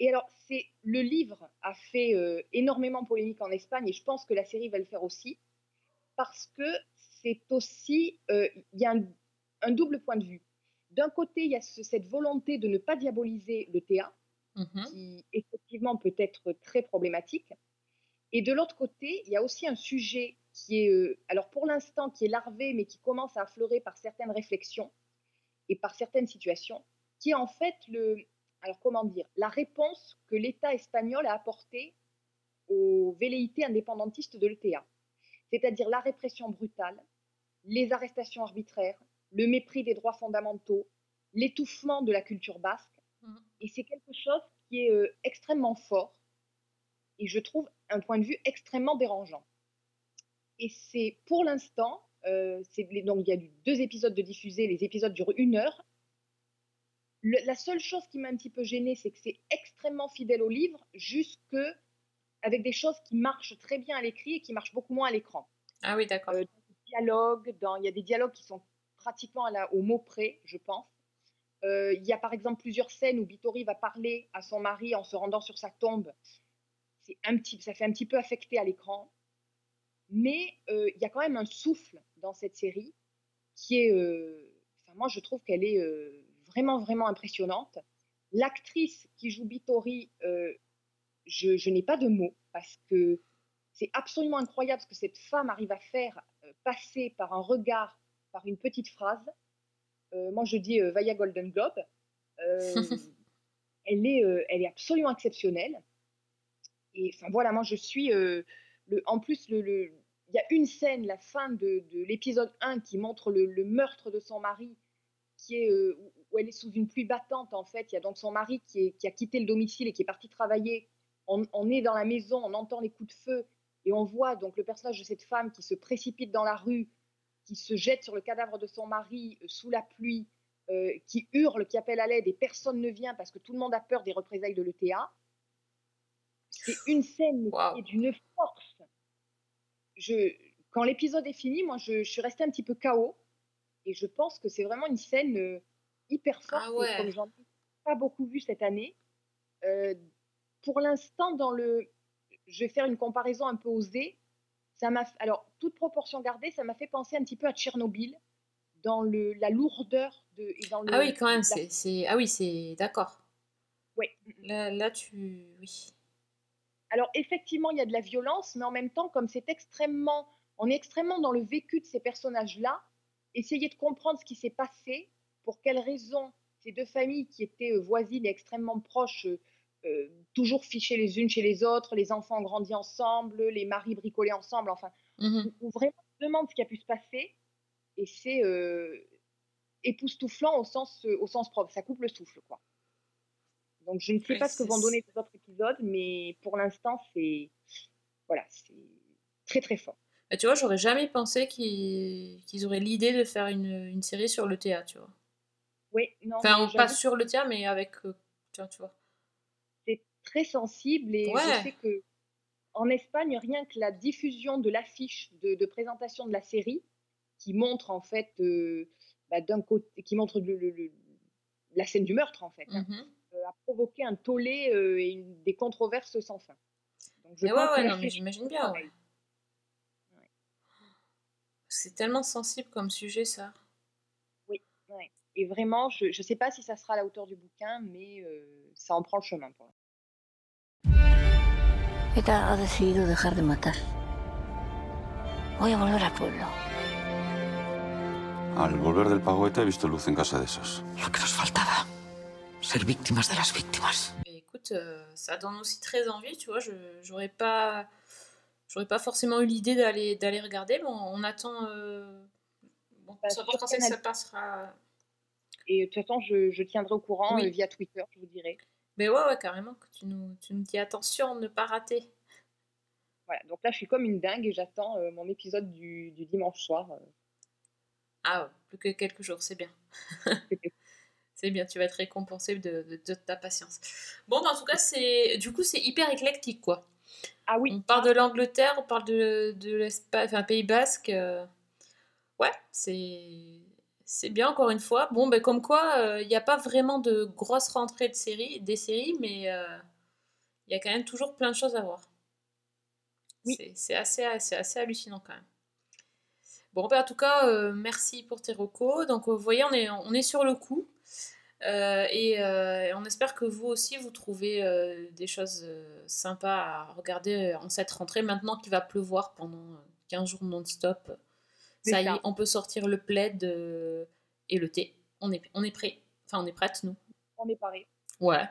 [SPEAKER 2] Et alors, le livre a fait euh, énormément polémique en Espagne et je pense que la série va le faire aussi parce que c'est aussi euh, il y a un, un double point de vue. D'un côté, il y a ce- cette volonté de ne pas diaboliser le TA,
[SPEAKER 1] Mhm.
[SPEAKER 2] qui effectivement peut être très problématique. Et de l'autre côté, il y a aussi un sujet qui est, euh, alors pour l'instant, qui est larvé, mais qui commence à affleurer par certaines réflexions et par certaines situations, qui est en fait le, alors comment dire, la réponse que l'État espagnol a apportée aux velléités indépendantistes de l'ETA. C'est-à-dire la répression brutale, les arrestations arbitraires, le mépris des droits fondamentaux, l'étouffement de la culture basque.
[SPEAKER 1] Mhm.
[SPEAKER 2] Et c'est quelque chose qui est euh, extrêmement fort et je trouve un point de vue extrêmement dérangeant. Et c'est pour l'instant, euh, donc il y a eu deux épisodes de diffusés, les épisodes durent une heure. Le- la seule chose qui m'a un petit peu gênée, c'est que c'est extrêmement fidèle au livre, jusque avec des choses qui marchent très bien à l'écrit et qui marchent beaucoup moins à l'écran.
[SPEAKER 1] Ah oui, d'accord.
[SPEAKER 2] Euh, dans- il y a des dialogues qui sont pratiquement à la- au mot près, je pense. Euh, il y a par exemple plusieurs scènes où Bittori va parler à son mari en se rendant sur sa tombe. C'est un petit, ça fait un petit peu affecté à l'écran. Mais euh, il y a quand même un souffle dans cette série qui est. euh, enfin, moi, je trouve qu'elle est vraiment, vraiment impressionnante. L'actrice qui joue Bittori, je, n'ai pas de mots parce que c'est absolument incroyable ce que cette femme arrive à faire passer par un regard, par une petite phrase. Euh, moi je dis euh, Vaya Golden Globe. Euh, elle, est, elle est absolument exceptionnelle. Et enfin voilà, moi je suis. le, en plus, le, le- il y a une scène, la fin de, de l'épisode 1, qui montre le, le meurtre de son mari, qui est, euh, où- où elle est sous une pluie battante en fait. Il y a donc son mari qui, est- qui a quitté le domicile et qui est parti travailler. On, on est dans la maison, on entend les coups de feu et on voit donc le personnage de cette femme qui se précipite dans la rue, qui se jette sur le cadavre de son mari euh, sous la pluie, euh, qui hurle, qui appelle à l'aide et personne ne vient parce que tout le monde a peur des représailles de l'ETA. C'est une scène qui est d'une force. Je, quand l'épisode est fini, moi je, je suis restée un petit peu KO et je pense que c'est vraiment une scène euh, hyper forte
[SPEAKER 1] Ah ouais.
[SPEAKER 2] comme j'en ai pas beaucoup vu cette année. euh, pour l'instant, dans le, je vais faire une comparaison un peu osée. Ça m'a, alors toute proportion gardée, ça m'a fait penser un petit peu à Tchernobyl dans le, la lourdeur de et dans le,
[SPEAKER 1] Ah oui, quand même,
[SPEAKER 2] la-
[SPEAKER 1] c'est, Ah oui, c'est... D'accord.
[SPEAKER 2] Oui.
[SPEAKER 1] Là, là, tu... Oui.
[SPEAKER 2] Alors effectivement, il y a de la violence, mais en même temps, comme c'est extrêmement, on est extrêmement dans le vécu de ces personnages-là, essayer de comprendre ce qui s'est passé, pour quelles raisons ces deux familles qui étaient euh, voisines et extrêmement proches, euh, toujours fichées les unes chez les autres, les enfants ont grandi ensemble, les maris bricolés ensemble, enfin, où vraiment on se demande ce qui a pu se passer, et c'est euh, époustouflant au sens, au sens propre, ça coupe le souffle, quoi. Donc je ne sais
[SPEAKER 1] Oui,
[SPEAKER 2] pas ce que vont donner les autres épisodes, mais pour l'instant c'est voilà, c'est très très fort.
[SPEAKER 1] Bah, tu vois, j'aurais jamais pensé qu'ils, auraient l'idée de faire une, une série sur le théâtre, tu vois.
[SPEAKER 2] Oui, non,
[SPEAKER 1] Enfin, pas sur le théâtre, mais avec... euh, vois, tu vois.
[SPEAKER 2] Très sensible et
[SPEAKER 1] Ouais.
[SPEAKER 2] je sais que en Espagne, rien que la diffusion de l'affiche de, de présentation de la série, qui montre en fait euh, bah, d'un côté, qui montre le- le- le- la scène du meurtre en fait, hein,
[SPEAKER 1] Mhm.
[SPEAKER 2] euh, a provoqué un tollé euh, et une- des controverses sans fin. Donc je
[SPEAKER 1] Mais
[SPEAKER 2] pense
[SPEAKER 1] ouais, ouais, non, mais j'imagine bien, ouais. C'est tellement sensible comme sujet, ça.
[SPEAKER 2] Oui, ouais. Et vraiment, je ne sais pas si ça sera à la hauteur du bouquin, mais ça en prend le chemin pour l'instant.
[SPEAKER 13] ETA ha decidido dejar de matar. Voy a volver al pueblo.
[SPEAKER 11] Al volver del pago ETA he visto luz en casa de esos.
[SPEAKER 13] Lo que nos faltaba. Ser víctimas de las víctimas.
[SPEAKER 1] Et écoute, euh, ça donne aussi très envie, tu vois. Je j'aurais pas, j'aurais pas forcément eu l'idée d'aller d'aller regarder. Bon, on attend. Euh... Bon,
[SPEAKER 2] Bah,
[SPEAKER 1] ça
[SPEAKER 2] sur
[SPEAKER 1] pense que ça passera.
[SPEAKER 2] Et de toute façon, je, je tiendrai au courant
[SPEAKER 1] Oui.
[SPEAKER 2] euh, via Twitter, je vous dirai.
[SPEAKER 1] Mais ouais, ouais, carrément, que tu nous, tu nous dis attention, ne pas rater.
[SPEAKER 2] Voilà, donc là, je suis comme une dingue et j'attends euh, mon épisode du, du dimanche soir. euh.
[SPEAKER 1] Ah, ouais, plus que quelques jours, c'est bien. c'est bien, tu vas être récompensé de, de- de ta patience. Bon, bah, en tout cas, c'est du coup, c'est hyper éclectique, quoi.
[SPEAKER 2] Ah oui.
[SPEAKER 1] On parle de l'Angleterre, on parle de, de l'Espagne, enfin, Pays Basque. euh, Ouais, c'est c'est bien, encore une fois. Bon, ben, comme quoi, il n'y a pas vraiment de grosses rentrées de séries, des séries, mais euh, il y a quand même toujours plein de choses à voir. C'est- C'est assez, c'est assez hallucinant quand même. Bon, ben, en tout cas, euh, merci pour tes recos. Donc, vous voyez, on est, on est sur le coup. Euh, et euh, on espère que vous aussi, vous trouvez euh, des choses euh, sympas à regarder en cette rentrée. Maintenant qu'il va pleuvoir pendant euh, 15 jours non-stop, ça y est, on peut sortir le plaid euh, et le thé. On est, on est prêt. Enfin, on est prête, nous.
[SPEAKER 2] On est paré.
[SPEAKER 1] Ouais.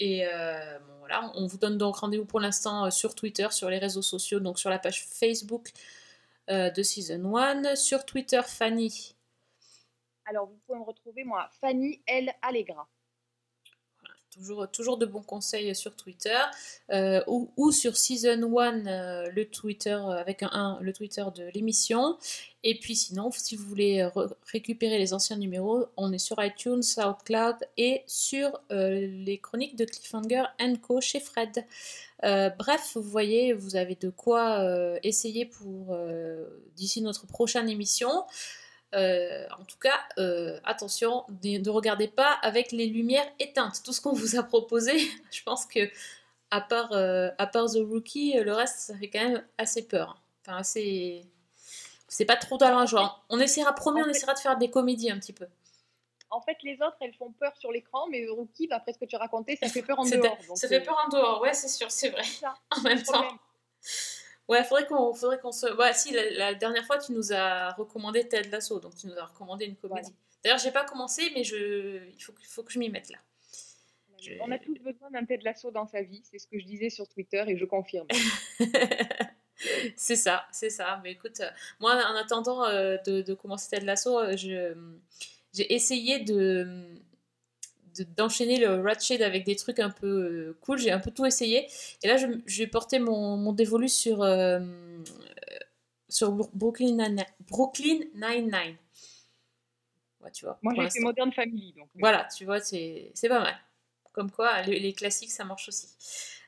[SPEAKER 1] Et euh, bon, voilà, on vous donne donc rendez-vous pour l'instant euh, sur Twitter, sur les réseaux sociaux, donc sur la page Facebook euh, de Season 1, sur Twitter Fanny.
[SPEAKER 2] Alors, vous pouvez me retrouver, moi, Fanny L. Allegra.
[SPEAKER 1] Toujours, toujours de bons conseils sur Twitter euh, ou, sur Season 1, euh, le Twitter euh, avec un 1, le Twitter de l'émission. Et puis sinon, si vous voulez re- récupérer les anciens numéros, on est sur iTunes, SoundCloud et sur les chroniques de Cliffhanger Co chez Fred. Bref, vous voyez, vous avez de quoi essayer pour d'ici notre prochaine émission. Euh, en tout cas, euh, attention, ne, ne regardez pas avec les lumières éteintes. Tout ce qu'on vous a proposé, je pense que à part, euh, à part The Rookie, le reste, ça fait quand même assez peur. Enfin, assez... C'est pas trop la joie. On essaiera, promis, on essaiera de faire des comédies un petit peu.
[SPEAKER 2] En fait, les autres, elles font peur sur l'écran, mais Rookie, d'après ce que tu racontais, ça fait peur en dehors.
[SPEAKER 1] ça fait peur en dehors, ouais, c'est sûr, c'est vrai. En même temps.
[SPEAKER 2] problème.
[SPEAKER 1] Ouais, faudrait qu'on faudrait qu'on se. Ouais, si, la, la dernière fois, tu nous as recommandé Ted Lasso, donc tu nous as recommandé une comédie. D'ailleurs, j'ai pas commencé, mais je... il faut, que- faut que je m'y mette là. Je-
[SPEAKER 2] On a tous besoin d'un Ted Lasso dans sa vie, c'est ce que je disais sur Twitter et je confirme.
[SPEAKER 1] c'est ça, c'est ça. Mais écoute, euh, moi, en attendant euh, de, de commencer Ted Lasso, euh, j'ai essayé de de- d'enchaîner le Ratchet avec des trucs un peu euh, cool. J'ai un peu tout essayé. Et là, je, j'ai porté mon, mon dévolu sur, euh, euh, sur Bro- Brooklyn Nine- Brooklyn Nine-Nine. Ouais, tu vois.
[SPEAKER 2] Moi, j'ai fait. Modern Family, donc.
[SPEAKER 1] Voilà, tu vois, c'est pas mal. Comme quoi, les, les classiques, ça marche aussi.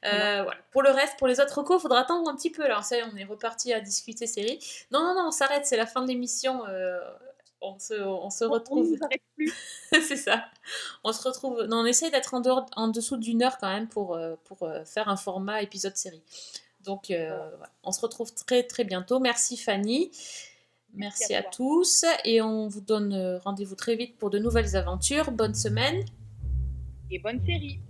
[SPEAKER 1] Euh, voilà. Pour le reste, pour les autres recos, il faudra attendre un petit peu. Là, ça y est, on est reparti à discuter série. Non, non, non, on s'arrête, c'est la fin de l'émission. euh, on se, on se
[SPEAKER 2] On
[SPEAKER 1] retrouve. c'est ça. On se retrouve. Non, on essaye d'être en, dehors- en dessous d'une heure quand même pour, euh, pour euh, faire un format épisode série. Donc, euh, voilà. on se retrouve très très bientôt. Merci Fanny. Merci,
[SPEAKER 2] à
[SPEAKER 1] à, tous. Et on vous donne rendez-vous très vite pour de nouvelles aventures. Bonne semaine.
[SPEAKER 2] Et bonne série.